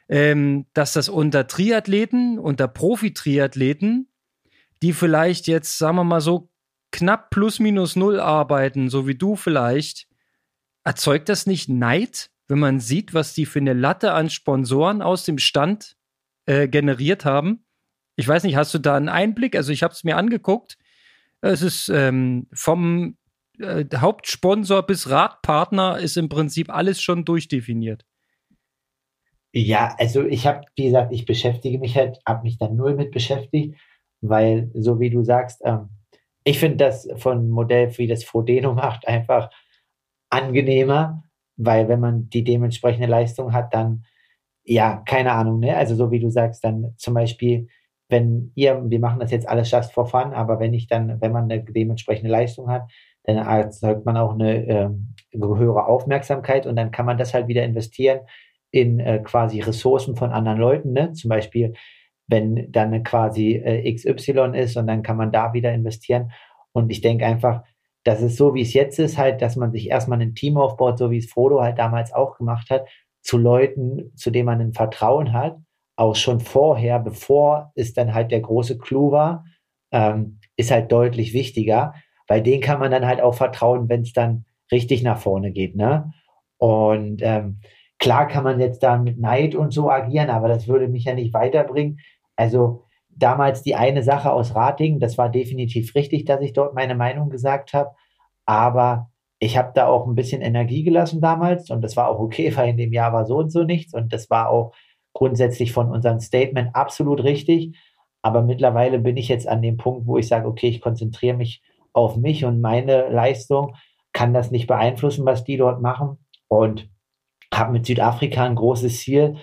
ähm, dass das unter Triathleten, unter Profi-Triathleten, die vielleicht jetzt, sagen wir mal so, knapp plus minus null arbeiten, so wie du vielleicht, erzeugt das nicht Neid, wenn man sieht, was die für eine Latte an Sponsoren aus dem Stand äh, generiert haben? Ich weiß nicht, hast du da einen Einblick? Also ich habe es mir angeguckt. Es ist ähm, vom äh, Hauptsponsor bis Radpartner ist im Prinzip alles schon durchdefiniert. Ja, also ich habe, wie gesagt, ich beschäftige mich halt, habe mich da null mit beschäftigt, weil so wie du sagst, ähm, ich finde das von Modell, wie das Frodeno *laughs* macht, einfach angenehmer, weil wenn man die dementsprechende Leistung hat, dann ja, keine Ahnung, ne? Also so wie du sagst, dann zum Beispiel, wenn ihr, wir machen das jetzt alles just for fun, aber wenn ich dann, wenn man eine dementsprechende Leistung hat, dann erzeugt man auch eine äh, höhere Aufmerksamkeit und dann kann man das halt wieder investieren in äh, quasi Ressourcen von anderen Leuten, ne? Zum Beispiel, wenn dann quasi äh, XY ist und dann kann man da wieder investieren. Und ich denke einfach, das ist so, wie es jetzt ist, halt, dass man sich erstmal ein Team aufbaut, so wie es Frodo halt damals auch gemacht hat, zu Leuten, zu denen man ein Vertrauen hat, auch schon vorher, bevor es dann halt der große Clou war, ähm, ist halt deutlich wichtiger, weil den kann man dann halt auch vertrauen, wenn es dann richtig nach vorne geht, ne? Und ähm, klar kann man jetzt da mit Neid und so agieren, aber das würde mich ja nicht weiterbringen. Also damals die eine Sache aus Rating. Das war definitiv richtig, dass ich dort meine Meinung gesagt habe. Aber ich habe da auch ein bisschen Energie gelassen damals und das war auch okay, *laughs* weil in dem Jahr war so und so nichts und das war auch grundsätzlich von unserem Statement absolut richtig. Aber mittlerweile bin ich jetzt an dem Punkt, wo ich sage, okay, ich konzentriere mich auf mich und meine Leistung, kann das nicht beeinflussen, was die dort machen und habe mit Südafrika ein großes Ziel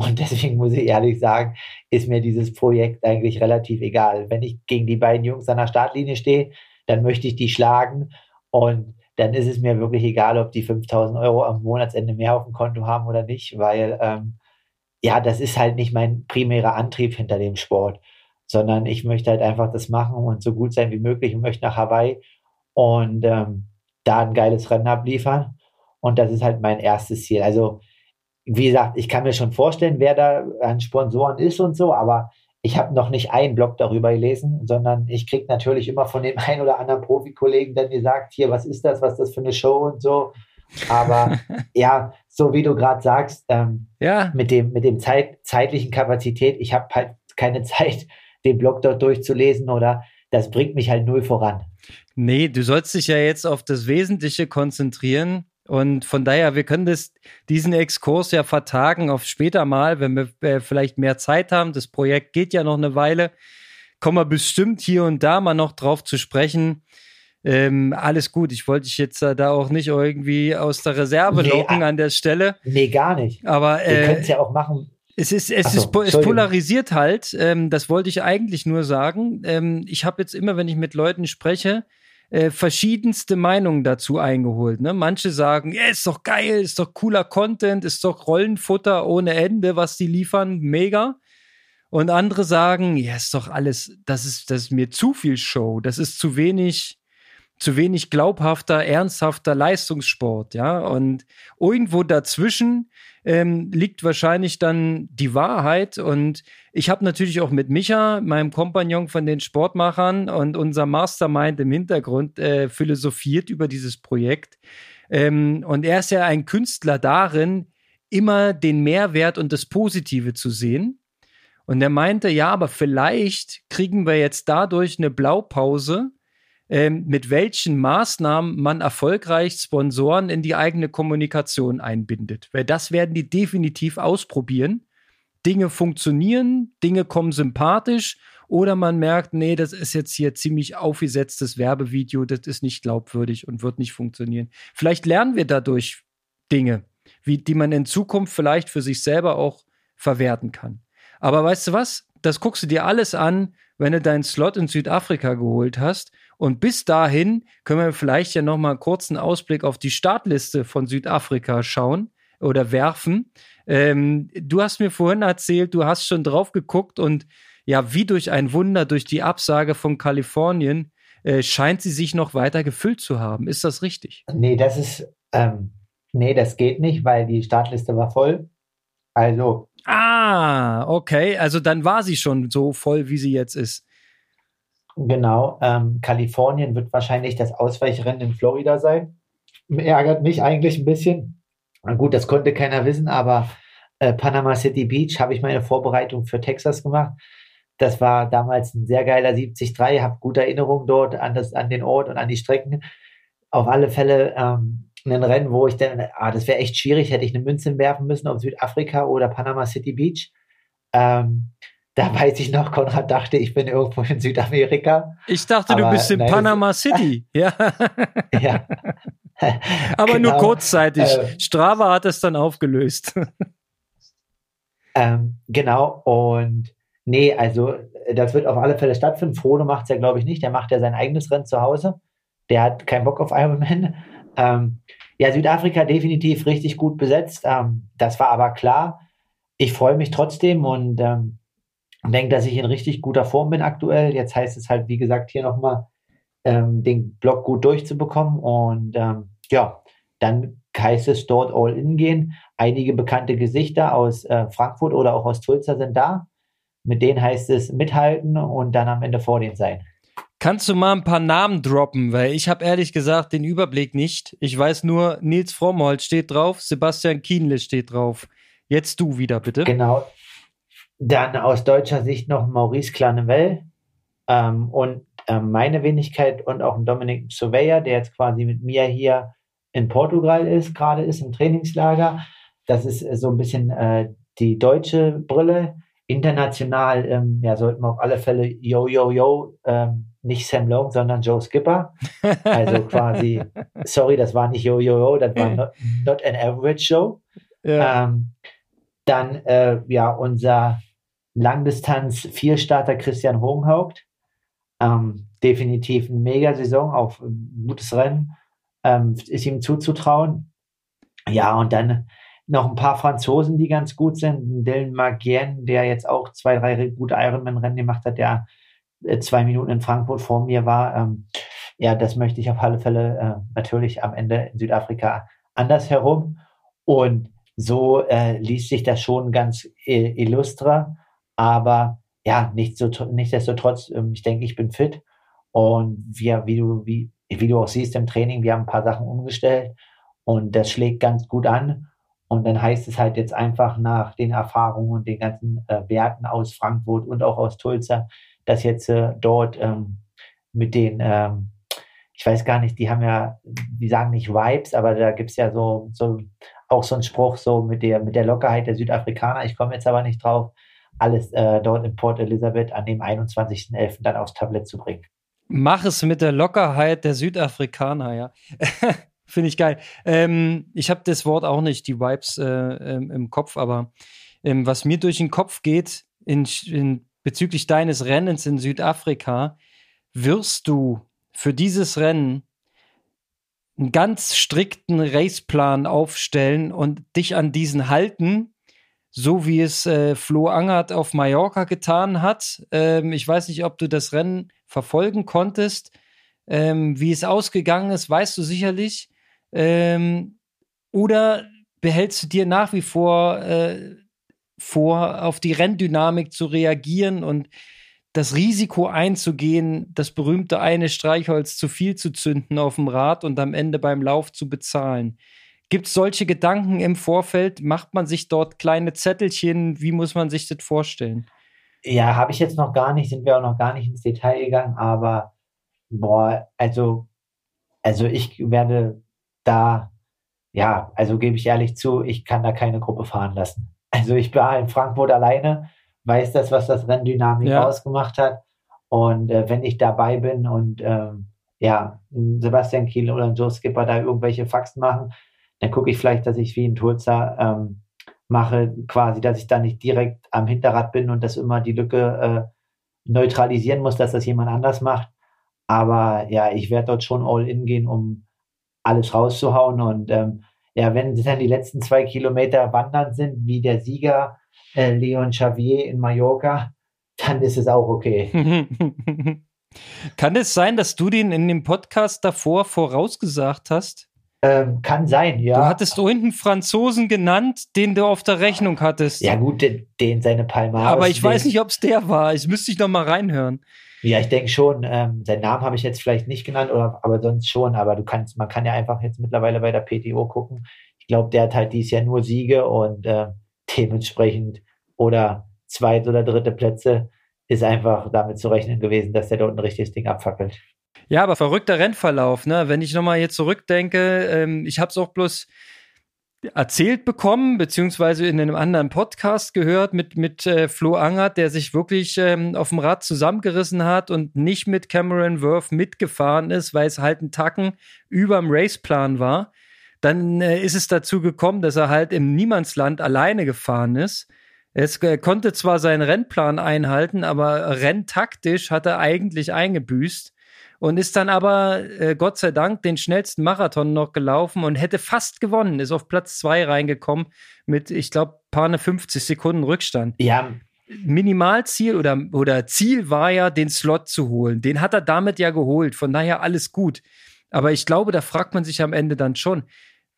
und deswegen muss ich ehrlich sagen, ist mir dieses Projekt eigentlich relativ egal. Wenn ich gegen die beiden Jungs an der Startlinie stehe, dann möchte ich die schlagen. Und dann ist es mir wirklich egal, ob die 5000 Euro am Monatsende mehr auf dem Konto haben oder nicht, weil ähm, ja, das ist halt nicht mein primärer Antrieb hinter dem Sport, sondern ich möchte halt einfach das machen und so gut sein wie möglich und möchte nach Hawaii und ähm, da ein geiles Rennen abliefern. Und das ist halt mein erstes Ziel. Also wie gesagt, ich kann mir schon vorstellen, wer da an Sponsoren ist und so, aber ich habe noch nicht einen Blog darüber gelesen, sondern ich kriege natürlich immer von dem *laughs* einen oder anderen Profikollegen dann gesagt, hier, was ist das, was ist das für eine Show und so. Aber *laughs* ja, so wie du gerade sagst, ähm, ja. mit dem, mit dem Zeit, zeitlichen Kapazität, ich habe halt keine *laughs* Zeit, den Blog dort durchzulesen oder das bringt mich halt null voran. Nee, du sollst dich ja jetzt auf das Wesentliche konzentrieren. Und von daher, wir können das, diesen Exkurs ja vertagen auf später mal, wenn wir äh, vielleicht mehr Zeit haben. Das Projekt geht ja noch eine Weile. Kommen wir bestimmt hier und da mal noch drauf zu sprechen. Ähm, alles gut. Ich wollte dich jetzt äh, da auch nicht irgendwie aus der Reserve nee, locken an der Stelle. Nee, gar nicht. Aber äh, wir können es ja auch machen. Es ist, es so, ist, es polarisiert halt. Ähm, das wollte ich eigentlich nur sagen. Ähm, ich habe jetzt immer, wenn ich mit Leuten spreche, äh, verschiedenste Meinungen dazu eingeholt. Ne? Manche sagen, ja, ist doch geil, ist doch cooler Content, ist doch Rollenfutter ohne Ende, was die liefern, mega. Und andere sagen, ja, ist doch alles, das ist, das ist mir zu viel Show, das ist zu wenig, zu wenig glaubhafter, ernsthafter Leistungssport, ja. Und irgendwo dazwischen ähm, liegt wahrscheinlich dann die Wahrheit. Und ich habe natürlich auch mit Micha, meinem Kompagnon von den Sportmachern und unser Mastermind im Hintergrund äh, philosophiert über dieses Projekt. Ähm, und er ist ja ein Künstler darin, immer den Mehrwert und das Positive zu sehen. Und er meinte, ja, aber vielleicht kriegen wir jetzt dadurch eine Blaupause, ähm, mit welchen Maßnahmen man erfolgreich Sponsoren in die eigene Kommunikation einbindet. Weil das werden die definitiv ausprobieren. Dinge funktionieren, Dinge kommen sympathisch oder man merkt, nee, das ist jetzt hier ziemlich aufgesetztes Werbevideo, das ist nicht glaubwürdig und wird nicht funktionieren. Vielleicht lernen wir dadurch Dinge, wie, die man in Zukunft vielleicht für sich selber auch verwerten kann. Aber weißt du was? Das guckst du dir alles an, wenn du deinen Slot in Südafrika geholt hast und bis dahin können wir vielleicht ja noch mal einen kurzen Ausblick auf die Startliste von Südafrika schauen oder werfen. Ähm, du hast mir vorhin erzählt, du hast schon drauf geguckt und ja, wie durch ein Wunder, durch die Absage von Kalifornien, äh, scheint sie sich noch weiter gefüllt zu haben. Ist das richtig? Nee, das ist, ähm, nee, das geht nicht, weil die Startliste war voll. Also. Ah, okay. Also dann war sie schon so voll, wie sie jetzt ist. Genau, ähm, Kalifornien wird wahrscheinlich das Ausweichrennen in Florida sein. Ärgert mich eigentlich ein bisschen. Gut, das konnte keiner wissen, aber äh, Panama City Beach habe ich meine Vorbereitung für Texas gemacht. Das war damals ein sehr geiler 73, habe gute Erinnerungen dort an, das, an den Ort und an die Strecken. Auf alle Fälle ähm, ein Rennen, wo ich dann, ah, das wäre echt schwierig, hätte ich eine Münze werfen müssen auf Südafrika oder Panama City Beach. Ähm, da weiß ich noch, Konrad dachte, ich bin irgendwo in Südamerika. Ich dachte, aber, du bist in nein, Panama City. *laughs* ja. ja. *laughs* aber genau. nur kurzzeitig. Äh, Strava hat es dann aufgelöst. ähm, genau. Und nee, also das wird auf alle Fälle stattfinden. Frodo macht es ja, glaube ich, nicht. Der macht ja sein eigenes Rennen zu Hause. Der hat keinen Bock auf Ironman. *laughs* Ähm, ja, Südafrika definitiv richtig gut besetzt. Ähm, das war aber klar. Ich freue mich trotzdem und ähm, und denke, dass ich in richtig guter Form bin aktuell. Jetzt heißt es halt, wie gesagt, hier nochmal ähm, den Block gut durchzubekommen. Und ähm, ja, dann heißt es dort all in gehen. Einige bekannte Gesichter aus äh, Frankfurt oder auch aus Tulsa sind da. Mit denen heißt es mithalten und dann am Ende vor denen sein. Kannst du mal ein paar Namen droppen? Weil ich habe ehrlich gesagt den Überblick nicht. Ich weiß nur, Nils Frommholt steht drauf, Sebastian Kienle steht drauf. Jetzt du wieder, bitte. Genau. Dann aus deutscher Sicht noch Maurice Clanevelle ähm, und ähm, meine Wenigkeit und auch ein Dominik Surveyor, der jetzt quasi mit mir hier in Portugal ist, gerade ist im Trainingslager. Das ist äh, so ein bisschen äh, die deutsche Brille. International, ähm, ja, sollten wir auf alle Fälle Yo, Yo, Yo, ähm, nicht Sam Long, sondern Joe Skipper. Also *laughs* quasi, sorry, das war nicht Yo, Yo, Yo, das war not, *laughs* not an average show. Ja. Ähm, dann, äh, ja, unser Langdistanz Vierstarter Christian Hohenhaupt. Ähm, definitiv eine Mega-Saison, auch ein gutes Rennen. Ähm, ist ihm zuzutrauen. Ja, und dann noch ein paar Franzosen, die ganz gut sind. Dylan Magien, der jetzt auch zwei, drei gute Ironman-Rennen gemacht hat, der äh, zwei Minuten in Frankfurt vor mir war. Ähm, ja, das möchte ich auf alle Fälle äh, natürlich am Ende in Südafrika anders herum. Und so äh, liest sich das schon ganz äh, illustre. Aber ja, nicht so, nichtsdestotrotz, ähm, ich denke, ich bin fit. Und wir, wie du, wie, wie du auch siehst im Training, wir haben ein paar Sachen umgestellt und das schlägt ganz gut an. Und dann heißt es halt jetzt einfach nach den Erfahrungen und den ganzen äh, Werten aus Frankfurt und auch aus Tulsa, dass jetzt äh, dort ähm, mit den, ähm, ich weiß gar nicht, die haben ja, die sagen nicht Vibes, aber da gibt's ja so, so auch so einen Spruch so mit der, mit der Lockerheit der Südafrikaner. Ich komme jetzt aber nicht drauf, alles äh, dort in Port Elizabeth an dem 21.11. dann aufs Tablett zu bringen. Mach es mit der Lockerheit der Südafrikaner, ja. *laughs* Finde ich geil. Ähm, ich habe das Wort auch nicht, die Vibes äh, im Kopf, aber ähm, was mir durch den Kopf geht in, in, bezüglich deines Rennens in Südafrika, wirst du für dieses Rennen einen ganz strikten Raceplan aufstellen und dich an diesen halten, so wie es äh, Flo Angert auf Mallorca getan hat. Ähm, ich weiß nicht, ob du das Rennen verfolgen konntest. Ähm, wie es ausgegangen ist, weißt du sicherlich. Ähm, oder behältst du dir nach wie vor äh, vor, auf die Renndynamik zu reagieren und das Risiko einzugehen, das berühmte eine Streichholz zu viel zu zünden auf dem Rad und am Ende beim Lauf zu bezahlen. Gibt es solche Gedanken im Vorfeld? Macht man sich dort kleine Zettelchen? Wie muss man sich das vorstellen? Ja, habe ich jetzt noch gar nicht, sind wir auch noch gar nicht ins Detail gegangen, aber boah, also, also ich werde da, ja, also gebe ich ehrlich zu, ich kann da keine Gruppe fahren lassen. Also ich war in Frankfurt alleine, weiß das, was das Renndynamik ja. ausgemacht hat. Und äh, wenn ich dabei bin und ähm, ja, Sebastian Kiel oder Joe Skipper da irgendwelche Faxen machen, dann gucke ich vielleicht, dass ich wie ein Tulsa ähm, mache, quasi, dass ich da nicht direkt am Hinterrad bin und das immer die Lücke äh, neutralisieren muss, dass das jemand anders macht. Aber ja, ich werde dort schon all in gehen, um alles rauszuhauen. Und ähm, ja, wenn dann die letzten zwei Kilometer wandern sind, wie der Sieger äh, Leon Xavier in Mallorca, dann ist es auch okay. *laughs* Kann es sein, dass du den in dem Podcast davor vorausgesagt hast? Ähm, kann sein, ja. Du hattest hinten Franzosen genannt, den du auf der Rechnung hattest. Ja, gut, den, den seine Palmares. Aber ich weiß nicht, ob es der war. Ich müsste ich noch mal reinhören. Ja, ich denke schon. Ähm, seinen Namen habe ich jetzt vielleicht nicht genannt, oder, aber sonst schon. Aber du kannst, man kann ja einfach jetzt mittlerweile bei der PTO gucken. Ich glaube, der hat halt dieses Jahr nur Siege und äh, dementsprechend oder zweit oder dritte Plätze ist einfach damit zu rechnen gewesen, dass der dort ein richtiges Ding abfackelt. Ja, aber verrückter Rennverlauf, ne? Wenn ich nochmal jetzt zurückdenke, ähm, ich habe es auch bloß erzählt bekommen, beziehungsweise in einem anderen Podcast gehört mit, mit äh, Flo Angert, der sich wirklich ähm, auf dem Rad zusammengerissen hat und nicht mit Cameron Worth mitgefahren ist, weil es halt ein Tacken überm Raceplan war. Dann äh, ist es dazu gekommen, dass er halt im Niemandsland alleine gefahren ist. Es äh, konnte zwar seinen Rennplan einhalten, aber renntaktisch hat er eigentlich eingebüßt und ist dann aber äh, Gott sei Dank den schnellsten Marathon noch gelaufen und hätte fast gewonnen, ist auf Platz zwei reingekommen mit, ich glaube, paar 50 Sekunden Rückstand. Ja. Minimalziel oder, oder Ziel war ja, den Slot zu holen. Den hat er damit ja geholt. Von daher alles gut. Aber ich glaube, da fragt man sich am Ende dann schon,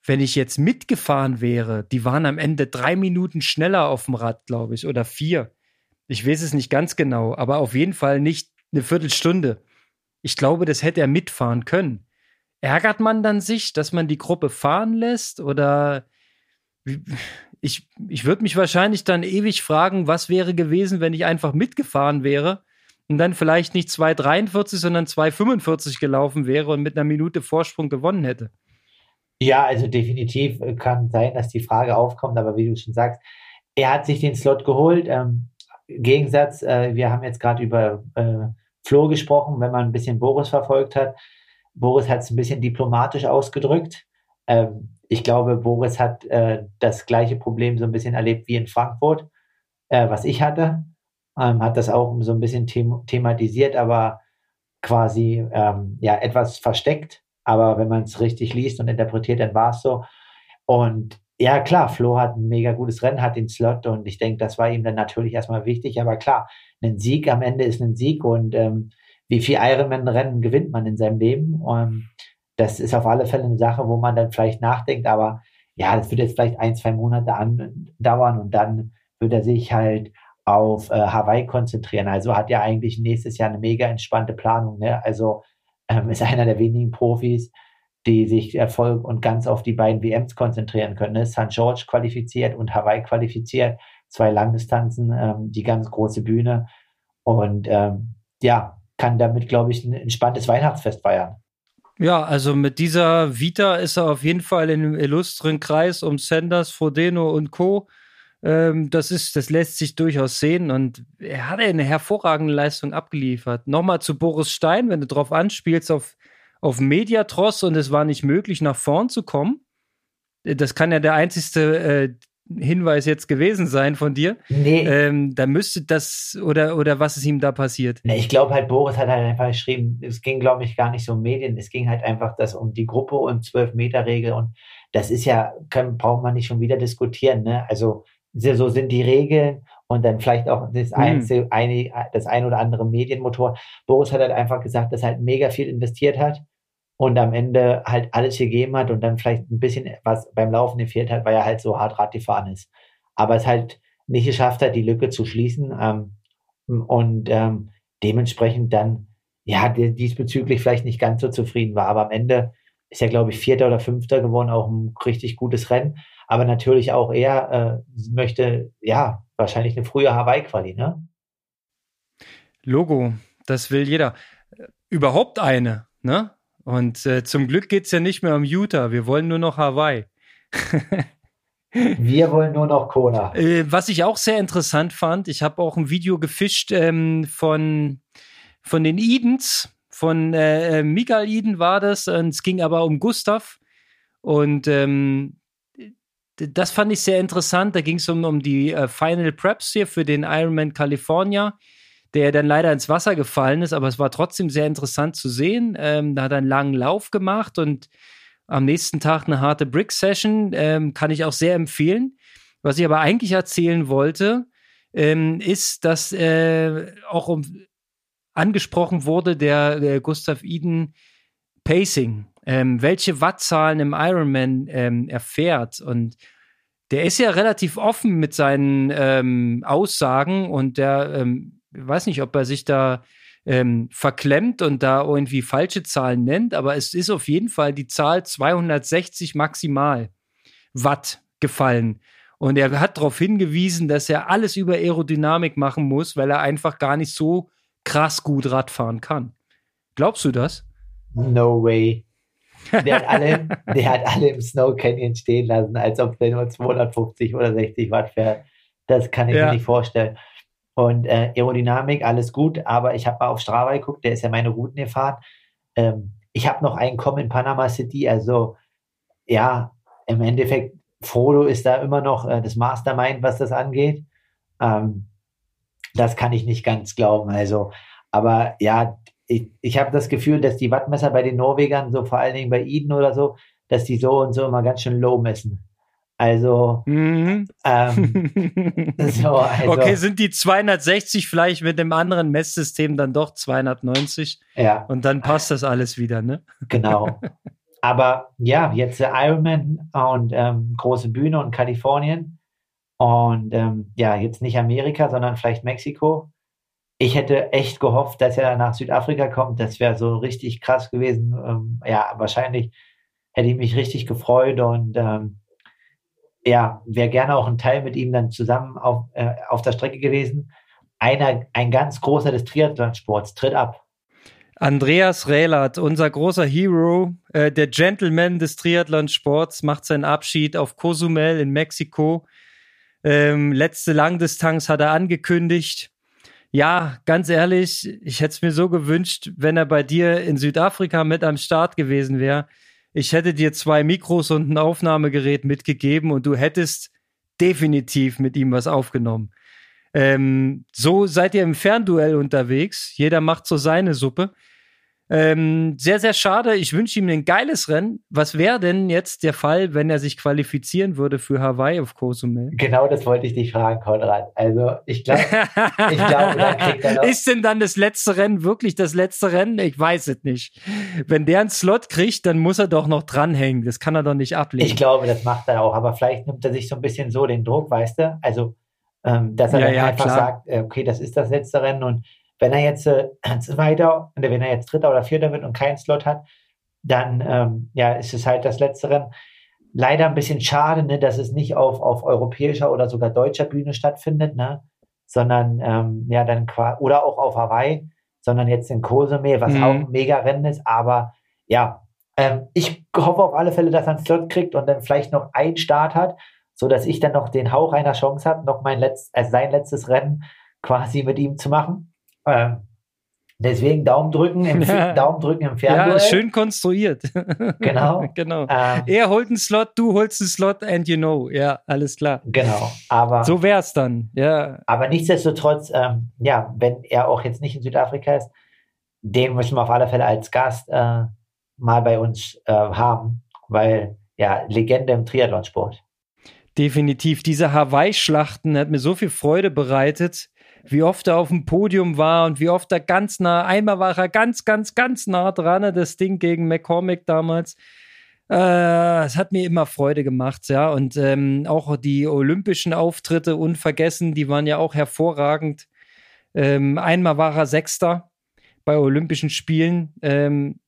wenn ich jetzt mitgefahren wäre, die waren am Ende drei Minuten schneller auf dem Rad, glaube ich, oder vier. Ich weiß es nicht ganz genau, aber auf jeden Fall nicht eine Viertelstunde. Ich glaube, das hätte er mitfahren können. Ärgert man dann sich, dass man die Gruppe fahren lässt? Oder ich, ich würde mich wahrscheinlich dann ewig fragen, was wäre gewesen, wenn ich einfach mitgefahren wäre und dann vielleicht nicht 2,43, sondern 2,45 gelaufen wäre und mit einer Minute Vorsprung gewonnen hätte. Ja, also definitiv kann sein, dass die Frage aufkommt, aber wie du schon sagst, er hat sich den Slot geholt. Ähm, Gegensatz, äh, wir haben jetzt gerade über äh, Flo gesprochen, wenn man ein bisschen Boris verfolgt hat. Boris hat es ein bisschen diplomatisch ausgedrückt. Ähm, ich glaube, Boris hat äh, das gleiche Problem so ein bisschen erlebt wie in Frankfurt, äh, was ich hatte. Ähm, hat das auch so ein bisschen them thematisiert, aber quasi ähm, ja etwas versteckt. Aber wenn man es richtig liest und interpretiert, dann war es so. Und ja, klar, Flo hat ein mega gutes Rennen, hat den Slot und ich denke, das war ihm dann natürlich erstmal wichtig. Aber klar, ein Sieg am Ende ist ein Sieg und ähm, wie viel Ironman-Rennen gewinnt man in seinem Leben? Und das ist auf alle Fälle eine Sache, wo man dann vielleicht nachdenkt, aber ja, das wird jetzt vielleicht ein, zwei Monate andauern und dann wird er sich halt auf äh, Hawaii konzentrieren. Also hat ja eigentlich nächstes Jahr eine mega entspannte Planung. Ne? Also ähm, ist einer der wenigen Profis, die sich Erfolg und ganz auf die beiden WMs konzentrieren können. Ne? St. George qualifiziert und Hawaii qualifiziert. Zwei Langdistanzen, ähm, die ganz große Bühne. Und ähm, ja, kann damit, glaube ich, ein entspanntes Weihnachtsfest feiern. Ja, also mit dieser Vita ist er auf jeden Fall in einem illustren Kreis um Sanders, Frodeno und Co. Ähm, das ist, das lässt sich durchaus sehen und er hat eine hervorragende Leistung abgeliefert. Nochmal zu Boris Stein, wenn du drauf anspielst auf, auf Mediatross und es war nicht möglich, nach vorn zu kommen. Das kann ja der einzigste äh, Hinweis jetzt gewesen sein von dir. Nee. Ähm, da müsste das, oder, oder was ist ihm da passiert? Nee, ich glaube halt, Boris hat halt einfach geschrieben, es ging, glaube ich, gar nicht so um Medien, es ging halt einfach das um die Gruppe und 12-Meter-Regel und das ist ja, kann, braucht man nicht schon wieder diskutieren, ne? Also, so sind die Regeln und dann vielleicht auch das, mhm. Einzel, eine, das ein oder andere Medienmotor. Boris hat halt einfach gesagt, dass er halt mega viel investiert hat und am Ende halt alles gegeben hat und dann vielleicht ein bisschen was beim Laufen gefehlt hat, weil er halt so hart Rad gefahren ist. Aber es halt nicht geschafft hat, die Lücke zu schließen ähm, und ähm, dementsprechend dann ja diesbezüglich vielleicht nicht ganz so zufrieden war. Aber am Ende ist er, glaube ich, Vierter oder Fünfter geworden, auch ein richtig gutes Rennen. Aber natürlich auch er äh, möchte, ja, wahrscheinlich eine frühe Hawaii-Quali, ne? Logo, das will jeder. Überhaupt eine, ne? Und äh, zum Glück geht es ja nicht mehr um Utah. Wir wollen nur noch Hawaii. *laughs* Wir wollen nur noch Kona. Äh, was ich auch sehr interessant fand, ich habe auch ein Video gefischt ähm, von, von den Edens. Von äh, äh Mikael Eden war das. Und es ging aber um Gustav. Und ähm, das fand ich sehr interessant. Da ging es um, um die äh, Final Preps hier für den Ironman California der dann leider ins Wasser gefallen ist, aber es war trotzdem sehr interessant zu sehen. Ähm, da hat er einen langen Lauf gemacht und am nächsten Tag eine harte Brick-Session, ähm, kann ich auch sehr empfehlen. Was ich aber eigentlich erzählen wollte, ähm, ist, dass äh, auch um, angesprochen wurde der, der Gustav Eden Pacing, ähm, welche Wattzahlen im Ironman ähm, erfährt und der ist ja relativ offen mit seinen ähm, Aussagen und der ähm, weiß nicht, ob er sich da ähm, verklemmt und da irgendwie falsche Zahlen nennt, aber es ist auf jeden Fall die Zahl 260 maximal Watt gefallen. Und er hat darauf hingewiesen, dass er alles über Aerodynamik machen muss, weil er einfach gar nicht so krass gut Radfahren kann. Glaubst du das? No way. Der hat alle, *laughs* der hat alle im Snow Canyon stehen lassen, als ob der nur 250 oder 60 Watt fährt. Das kann ich ja. mir nicht vorstellen. Und äh, Aerodynamik, alles gut, aber ich habe mal auf Strava geguckt, der ist ja meine Routen gefahren. Ähm, ich habe noch einen kommen in Panama City, also ja, im Endeffekt, Frodo ist da immer noch äh, das Mastermind, was das angeht. Ähm, das kann ich nicht ganz glauben. Also, aber ja, ich, ich habe das Gefühl, dass die Wattmesser bei den Norwegern, so vor allen Dingen bei Eden oder so, dass die so und so immer ganz schön low messen. Also, mhm. ähm, *laughs* so, also, okay, sind die 260 vielleicht mit dem anderen Messsystem dann doch 290? Ja. Und dann passt das alles wieder, ne? Genau. *laughs* Aber ja, jetzt Ironman und ähm, große Bühne und Kalifornien und ähm, ja, jetzt nicht Amerika, sondern vielleicht Mexiko. Ich hätte echt gehofft, dass er nach Südafrika kommt. Das wäre so richtig krass gewesen. Ähm, ja, wahrscheinlich hätte ich mich richtig gefreut und ähm, ja, wäre gerne auch ein Teil mit ihm dann zusammen auf, äh, auf der Strecke gewesen. Einer, ein ganz großer des Triathlonsports tritt ab. Andreas Rehlert, unser großer Hero, äh, der Gentleman des Triathlonsports, macht seinen Abschied auf Cozumel in Mexiko. Ähm, letzte Langdistanz hat er angekündigt. Ja, ganz ehrlich, ich hätte es mir so gewünscht, wenn er bei dir in Südafrika mit am Start gewesen wäre ich hätte dir zwei Mikros und ein Aufnahmegerät mitgegeben und du hättest definitiv mit ihm was aufgenommen. Ähm, so seid ihr im Fernduell unterwegs. Jeder macht so seine Suppe. Ähm, sehr, sehr schade. Ich wünsche ihm ein geiles Rennen. Was wäre denn jetzt der Fall, wenn er sich qualifizieren würde für Hawaii auf Cozumel? Genau das wollte ich dich fragen, Konrad. Also ich glaube, *laughs* ich glaube, dann kriegt er noch Ist denn dann das letzte Rennen wirklich das letzte Rennen? Ich weiß es nicht. Wenn der einen Slot kriegt, dann muss er doch noch dranhängen. Das kann er doch nicht ablehnen. Ich glaube, das macht er auch. Aber vielleicht nimmt er sich so ein bisschen so den Druck, weißt du? Also ähm, dass er Ja, dann ja, einfach klar. sagt, äh, okay, das ist das letzte Rennen und wenn er jetzt äh, *clears throat* Zweiter, oder wenn er jetzt Dritter oder Vierter wird und keinen Slot hat, dann ähm, ja, ist es halt das letzte Rennen. Leider ein bisschen schade, ne, dass es nicht auf, auf europäischer oder sogar deutscher Bühne stattfindet, ne, sondern ähm, ja dann oder auch auf Hawaii, sondern jetzt in Cozumel, was Mhm. auch ein mega Rennen ist, aber ja, ähm, ich hoffe auf alle Fälle, dass er einen Slot kriegt und dann vielleicht noch einen Start hat, so dass ich dann noch den Hauch einer Chance habe, noch mein letzt, also sein letztes Rennen quasi mit ihm zu machen. Ähm, deswegen Daumen drücken im, *laughs* Ja. Daumen drücken im Ja, Fernduell. ist schön konstruiert. *laughs* Genau. *laughs* genau. Ähm, Er holt einen Slot, du holst einen Slot and you know. Ja, alles klar. genau. Aber, So wär's dann. Ja, aber nichtsdestotrotz, ähm, ja, wenn er auch jetzt nicht in Südafrika ist, den müssen wir auf alle Fälle als Gast äh, mal bei uns äh, haben, weil ja, Legende im Triathlonsport. definitiv. Diese Hawaii-Schlachten hat mir so viel Freude bereitet, wie oft er auf dem Podium war und wie oft er ganz nah, einmal war er ganz, ganz, ganz nah dran, das Ding gegen McCormick damals. Äh, Es hat mir immer Freude gemacht, ja. Und ähm, auch die olympischen Auftritte unvergessen, die waren ja auch hervorragend. Ähm, einmal war er Sechster bei Olympischen Spielen. Ähm,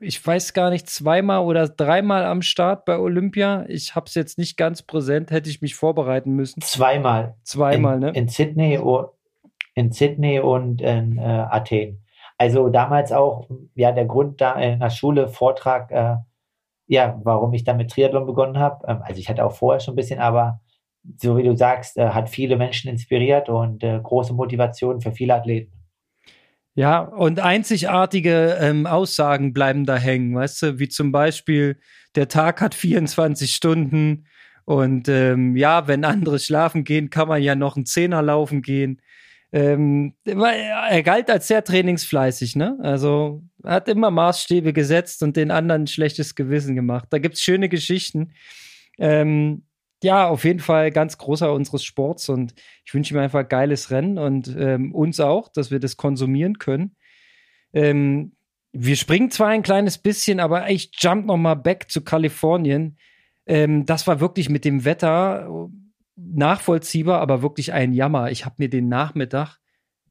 ich weiß gar nicht, zweimal oder dreimal am Start bei Olympia. Ich habe es jetzt nicht ganz präsent, hätte ich mich vorbereiten müssen. Zweimal. Zweimal, in, ne? In Sydney, o- in Sydney und in äh, Athen. Also damals auch, ja, der Grund da in der Schule, Vortrag, äh, ja, warum ich dann mit Triathlon begonnen habe. Ähm, also ich hatte auch vorher schon ein bisschen, aber so wie du sagst, äh, hat viele Menschen inspiriert und äh, große Motivation für viele Athleten. Ja, und einzigartige ähm, Aussagen bleiben da hängen, weißt du, wie zum Beispiel, der Tag hat 24 Stunden und ähm, ja, wenn andere schlafen gehen, kann man ja noch einen Zehner laufen gehen. Ähm, er galt als sehr trainingsfleißig, ne? Also hat immer Maßstäbe gesetzt und den anderen ein schlechtes Gewissen gemacht. Da gibt's schöne Geschichten. Ähm, ja, auf jeden Fall ganz großer unseres Sports und ich wünsche mir einfach ein geiles Rennen und ähm, uns auch, dass wir das konsumieren können. Ähm, wir springen zwar ein kleines bisschen, aber ich jump noch mal back zu Kalifornien. Ähm, das war wirklich mit dem Wetter nachvollziehbar, aber wirklich ein Jammer. Ich habe mir den Nachmittag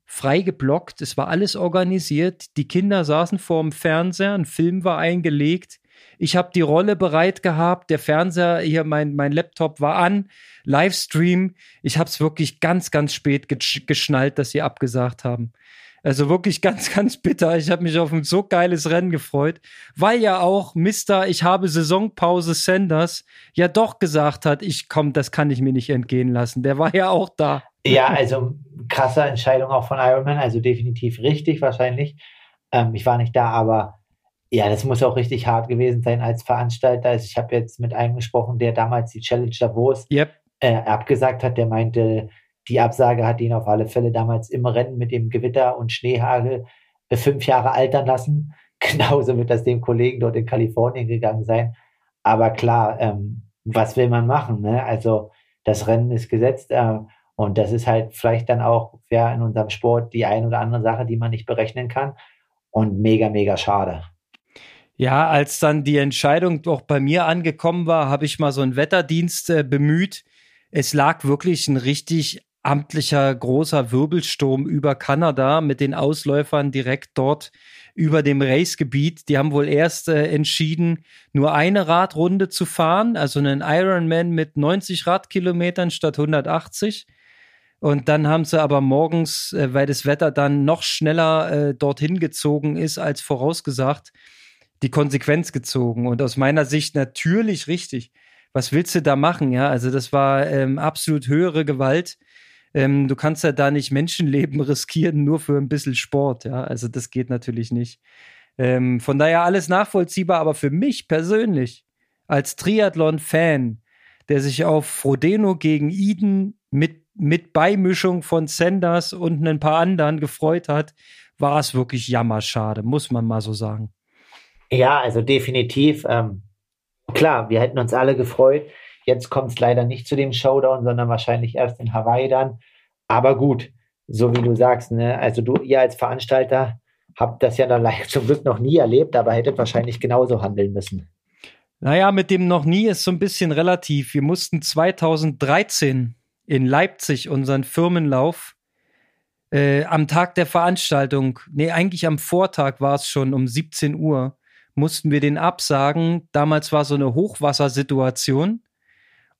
frei geblockt. Es war alles organisiert. Die Kinder saßen vorm Fernseher, ein Film war eingelegt. Ich habe die Rolle bereit gehabt. Der Fernseher, hier mein, mein Laptop war an. Livestream. Ich habe es wirklich ganz, ganz spät gesch geschnallt, dass sie abgesagt haben. Also wirklich ganz, *laughs* ganz bitter. Ich habe mich auf ein so geiles Rennen gefreut, weil ja auch Mister, ich habe Saisonpause Sanders ja doch gesagt hat, ich komm, das kann ich mir nicht entgehen lassen. Der war ja auch da. Ja, also krasse Entscheidung auch von Ironman, also definitiv richtig wahrscheinlich. Ähm, ich war nicht da, aber ja, das muss auch richtig hart gewesen sein als Veranstalter. Also ich habe jetzt mit einem gesprochen, der damals die Challenge Davos Yep. äh, abgesagt hat. Der meinte, die Absage hat ihn auf alle Fälle damals im Rennen mit dem Gewitter und Schneehagel äh, fünf Jahre altern lassen. *laughs* Genauso wird das dem Kollegen dort in Kalifornien gegangen sein. Aber klar, ähm, was will man machen? Ne? Also das Rennen ist gesetzt äh, und das ist halt vielleicht dann auch ja, in unserem Sport die ein oder andere Sache, die man nicht berechnen kann. Und mega, mega schade. Ja, als dann die Entscheidung auch bei mir angekommen war, habe ich mal so einen Wetterdienst äh, bemüht. Es lag wirklich ein richtig amtlicher großer Wirbelsturm über Kanada mit den Ausläufern direkt dort über dem Racegebiet. Die haben wohl erst äh, entschieden, nur eine Radrunde zu fahren, also einen Ironman mit 90 Radkilometern statt 180. Und dann haben sie aber morgens, äh, weil das Wetter dann noch schneller äh, dorthin gezogen ist als vorausgesagt, die Konsequenz gezogen. Und aus meiner Sicht natürlich richtig. Was willst du da machen? Ja, also das war ähm, absolut höhere Gewalt. Ähm, du kannst ja da nicht Menschenleben *laughs* riskieren, nur für ein bisschen Sport. Ja, also das geht natürlich nicht. Ähm, von daher alles nachvollziehbar, aber für mich persönlich als Triathlon-Fan, der sich auf Frodeno gegen Eden mit, mit Beimischung von Sanders und ein paar anderen gefreut hat, war es wirklich jammerschade, muss man mal so sagen. Ja, also definitiv. Ähm, klar, wir hätten uns alle gefreut. Jetzt kommt es leider nicht zu dem Showdown, sondern wahrscheinlich erst in Hawaii dann. Aber gut, so wie du sagst, ne? Also du, ihr als Veranstalter habt das ja *laughs* dann zum Glück noch nie erlebt, aber hättet wahrscheinlich genauso handeln müssen. Naja, mit dem noch nie ist so ein bisschen relativ. Wir mussten 2013 in Leipzig unseren Firmenlauf. Äh, am Tag der Veranstaltung, nee, eigentlich am Vortag war es schon um 17 Uhr, mussten wir den absagen. Damals war so eine Hochwassersituation.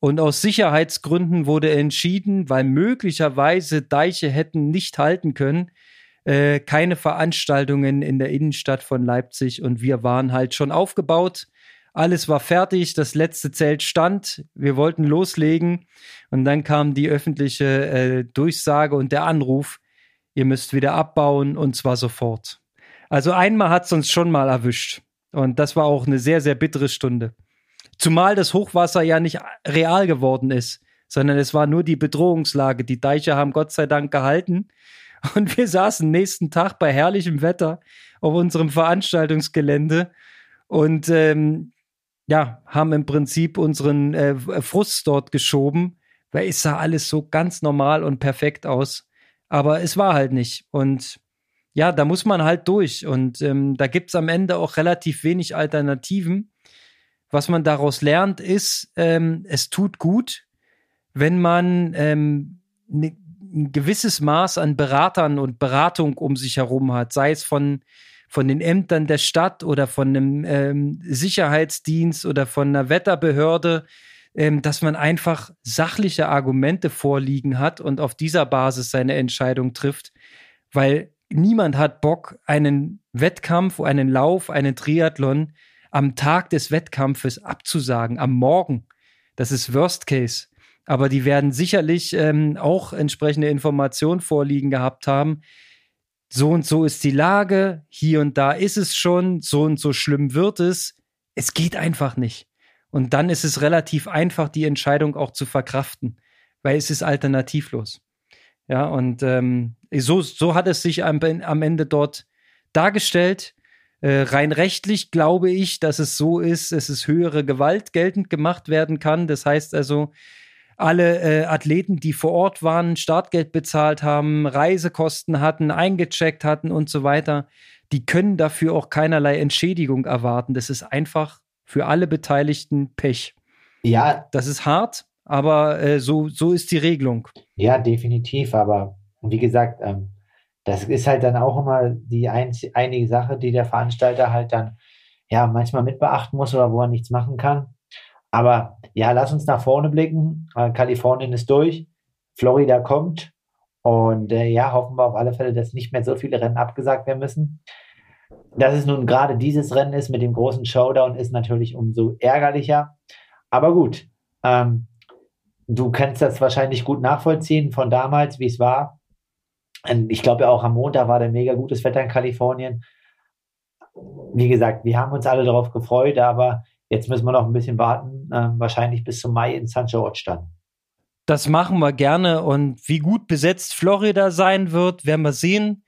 Und aus Sicherheitsgründen wurde entschieden, weil möglicherweise Deiche hätten nicht halten können, äh, keine Veranstaltungen in der Innenstadt von Leipzig. Und wir waren halt schon aufgebaut. Alles war fertig, das letzte Zelt stand, wir wollten loslegen und dann kam die öffentliche äh, Durchsage und der Anruf, ihr müsst wieder abbauen und zwar sofort. Also einmal hat es uns schon mal erwischt und das war auch eine sehr, sehr bittere Stunde. Zumal das Hochwasser ja nicht real geworden ist, sondern es war nur die Bedrohungslage. Die Deiche haben Gott sei Dank gehalten. Und wir saßen nächsten Tag bei herrlichem Wetter auf unserem Veranstaltungsgelände und ähm, ja, haben im Prinzip unseren äh, Frust dort geschoben, weil es sah alles so ganz normal und perfekt aus. Aber es war halt nicht. Und ja, da muss man halt durch. Und ähm, da gibt's am Ende auch relativ wenig Alternativen was man daraus lernt, ist, ähm, es tut gut, wenn man ähm, ne, ein gewisses Maß an Beratern und Beratung um sich herum hat, sei es von von den Ämtern der Stadt oder von einem ähm, Sicherheitsdienst oder von einer Wetterbehörde, ähm, dass man einfach sachliche Argumente vorliegen hat und auf dieser Basis seine Entscheidung trifft, weil niemand hat Bock, einen Wettkampf, einen Lauf, einen Triathlon am Tag des Wettkampfes abzusagen, am Morgen. Das ist Worst Case. Aber die werden sicherlich ähm, auch entsprechende Informationen vorliegen gehabt haben. So und so ist die Lage, hier und da ist es schon, so und so schlimm wird es. Es geht einfach nicht. Und dann ist es relativ einfach, die Entscheidung auch zu verkraften, weil es ist alternativlos. Ja, und ähm, so, so hat es sich am, am Ende dort dargestellt. Äh, rein rechtlich glaube ich, dass es so ist, dass es höhere Gewalt geltend gemacht werden kann. Das heißt also, alle äh, Athleten, die vor Ort waren, Startgeld bezahlt haben, Reisekosten hatten, eingecheckt hatten und so weiter, die können dafür auch keinerlei Entschädigung erwarten. Das ist einfach für alle Beteiligten Pech. Ja. Das ist hart, aber äh, so, so ist die Regelung. Ja, definitiv. Aber wie gesagt, ähm, das ist halt dann auch immer die ein, einige Sache, die der Veranstalter halt dann ja manchmal mit beachten muss oder wo er nichts machen kann. Aber ja, lass uns nach vorne blicken. Äh, Kalifornien ist durch, Florida kommt und äh, ja, hoffen wir auf alle Fälle, dass nicht mehr so viele Rennen abgesagt werden müssen. Dass es nun gerade dieses Rennen ist mit dem großen Showdown, ist natürlich umso ärgerlicher. Aber gut, ähm, du kannst das wahrscheinlich gut nachvollziehen von damals, wie es war. Ich glaube auch am Montag war der mega gutes Wetter in Kalifornien. Wie gesagt, wir haben uns alle darauf gefreut, aber jetzt müssen wir noch ein bisschen warten, äh, wahrscheinlich bis zum Mai in St. George dann. Das machen wir gerne und wie gut besetzt Florida sein wird, werden wir sehen.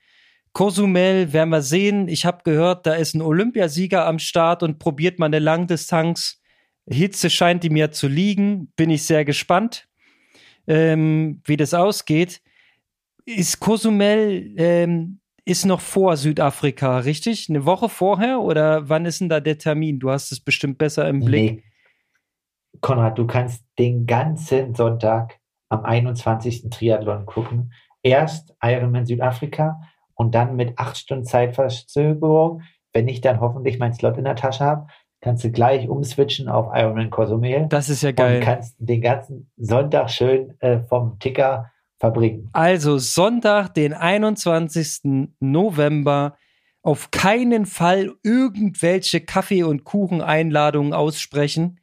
Cozumel werden wir sehen. Ich habe gehört, da ist ein Olympiasieger am Start und probiert mal eine Langdistanz. Hitze scheint ihm ja zu liegen. Bin ich sehr gespannt, ähm, wie das ausgeht ist Cozumel ähm, ist noch vor Südafrika, richtig? Eine Woche vorher oder wann ist denn da der Termin? Du hast es bestimmt besser im Blick. Nee. Konrad, du kannst den ganzen Sonntag am 21. Triathlon gucken. Erst Ironman Südafrika und dann mit acht Stunden Zeitverzögerung, wenn ich dann hoffentlich meinen Slot in der Tasche habe, kannst du gleich umswitchen auf Ironman Cozumel. Das ist ja geil. Und kannst den ganzen Sonntag schön äh, vom Ticker verbringen. Also Sonntag, den 21. November, auf keinen Fall irgendwelche Kaffee- und Kucheneinladungen aussprechen.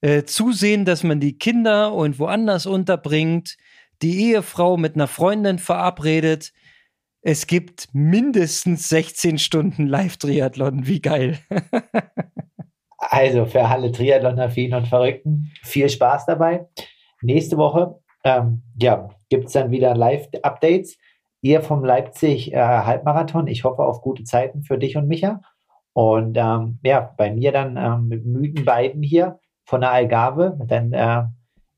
Äh, zusehen, dass man die Kinder und woanders unterbringt, die Ehefrau mit einer Freundin verabredet. Es gibt mindestens 16 Stunden Live-Triathlon. Wie geil. also für alle Triathlon-affinen und Verrückten, viel Spaß dabei. Nächste Woche ähm, ja, gibt es dann wieder Live-Updates. Ihr vom Leipzig äh, Halbmarathon. Ich hoffe auf gute Zeiten für dich und Micha. Und ähm, ja, bei mir dann ähm, mit müden beiden hier von der Algarve. Dann äh,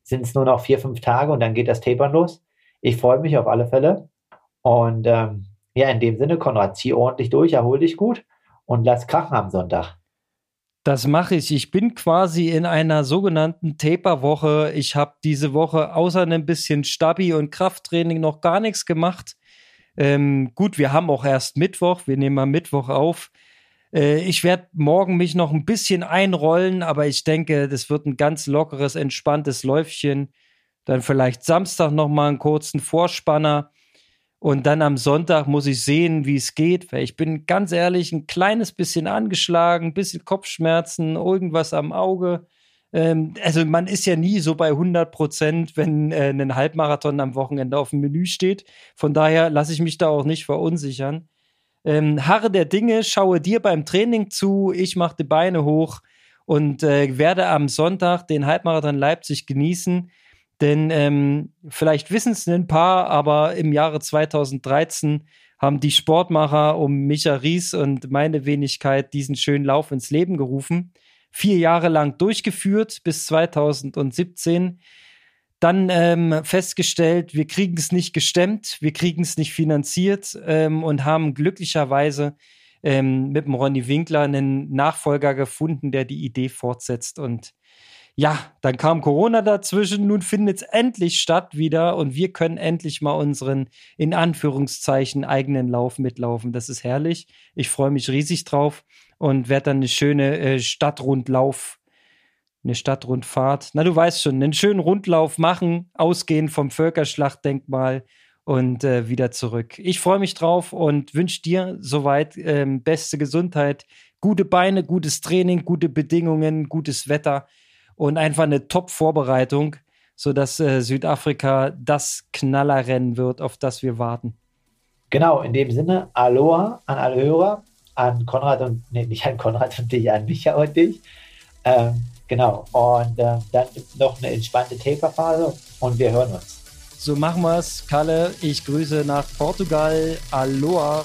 sind es nur noch vier, fünf Tage und dann geht das Tapern los. Ich freue mich auf alle Fälle. Und ähm, ja, in dem Sinne, Konrad, zieh ordentlich durch, erhol dich gut und lass krachen am Sonntag. Das mache ich. Ich bin quasi in einer sogenannten Taper-Woche. Ich habe diese Woche außer ein bisschen Stabi und Krafttraining noch gar nichts gemacht. Ähm, gut, wir haben auch erst Mittwoch. Wir nehmen mal Mittwoch auf. Äh, ich werde morgen mich noch ein bisschen einrollen, aber ich denke, das wird ein ganz lockeres, entspanntes Läufchen. Dann vielleicht Samstag noch mal einen kurzen Vorspanner. Und dann am Sonntag muss ich sehen, wie es geht, weil ich bin ganz ehrlich ein kleines bisschen angeschlagen, ein bisschen Kopfschmerzen, irgendwas am Auge. Ähm, also man ist ja nie so bei 100 Prozent, wenn äh, ein Halbmarathon am Wochenende auf dem Menü steht. Von daher lasse ich mich da auch nicht verunsichern. Ähm, harre der Dinge, schaue dir beim Training zu, ich mache die Beine hoch und äh, werde am Sonntag den Halbmarathon Leipzig genießen denn ähm, vielleicht wissen es ein paar, aber im Jahre 2013 haben die Sportmacher um Micha Ries und meine Wenigkeit diesen schönen Lauf ins Leben gerufen. Vier Jahre lang durchgeführt bis 2017. Dann ähm, festgestellt, wir kriegen es nicht gestemmt, wir kriegen es nicht finanziert ähm, und haben glücklicherweise ähm, mit dem Ronny Winkler einen Nachfolger gefunden, der die Idee fortsetzt. Und ja, dann kam Corona dazwischen, nun findet es endlich statt wieder und wir können endlich mal unseren in Anführungszeichen eigenen Lauf mitlaufen. Das ist herrlich. Ich freue mich riesig drauf und werde dann eine schöne äh, Stadtrundlauf, eine Stadtrundfahrt, na du weißt schon, einen schönen Rundlauf machen, ausgehend vom Völkerschlachtdenkmal und äh, wieder zurück. Ich freue mich drauf und wünsche dir soweit ähm, beste Gesundheit, gute Beine, gutes Training, gute Bedingungen, gutes Wetter und einfach eine Top-Vorbereitung, sodass äh, Südafrika das Knallerrennen wird, auf das wir warten. Genau, in dem Sinne, Aloha an alle Hörer, an Konrad und, nee, nicht an Konrad und dich, an Micha und dich. Ähm, genau, und äh, dann noch eine entspannte Taper-Phase und wir hören uns. So machen wir es. Kalle, ich grüße nach Portugal. Aloha.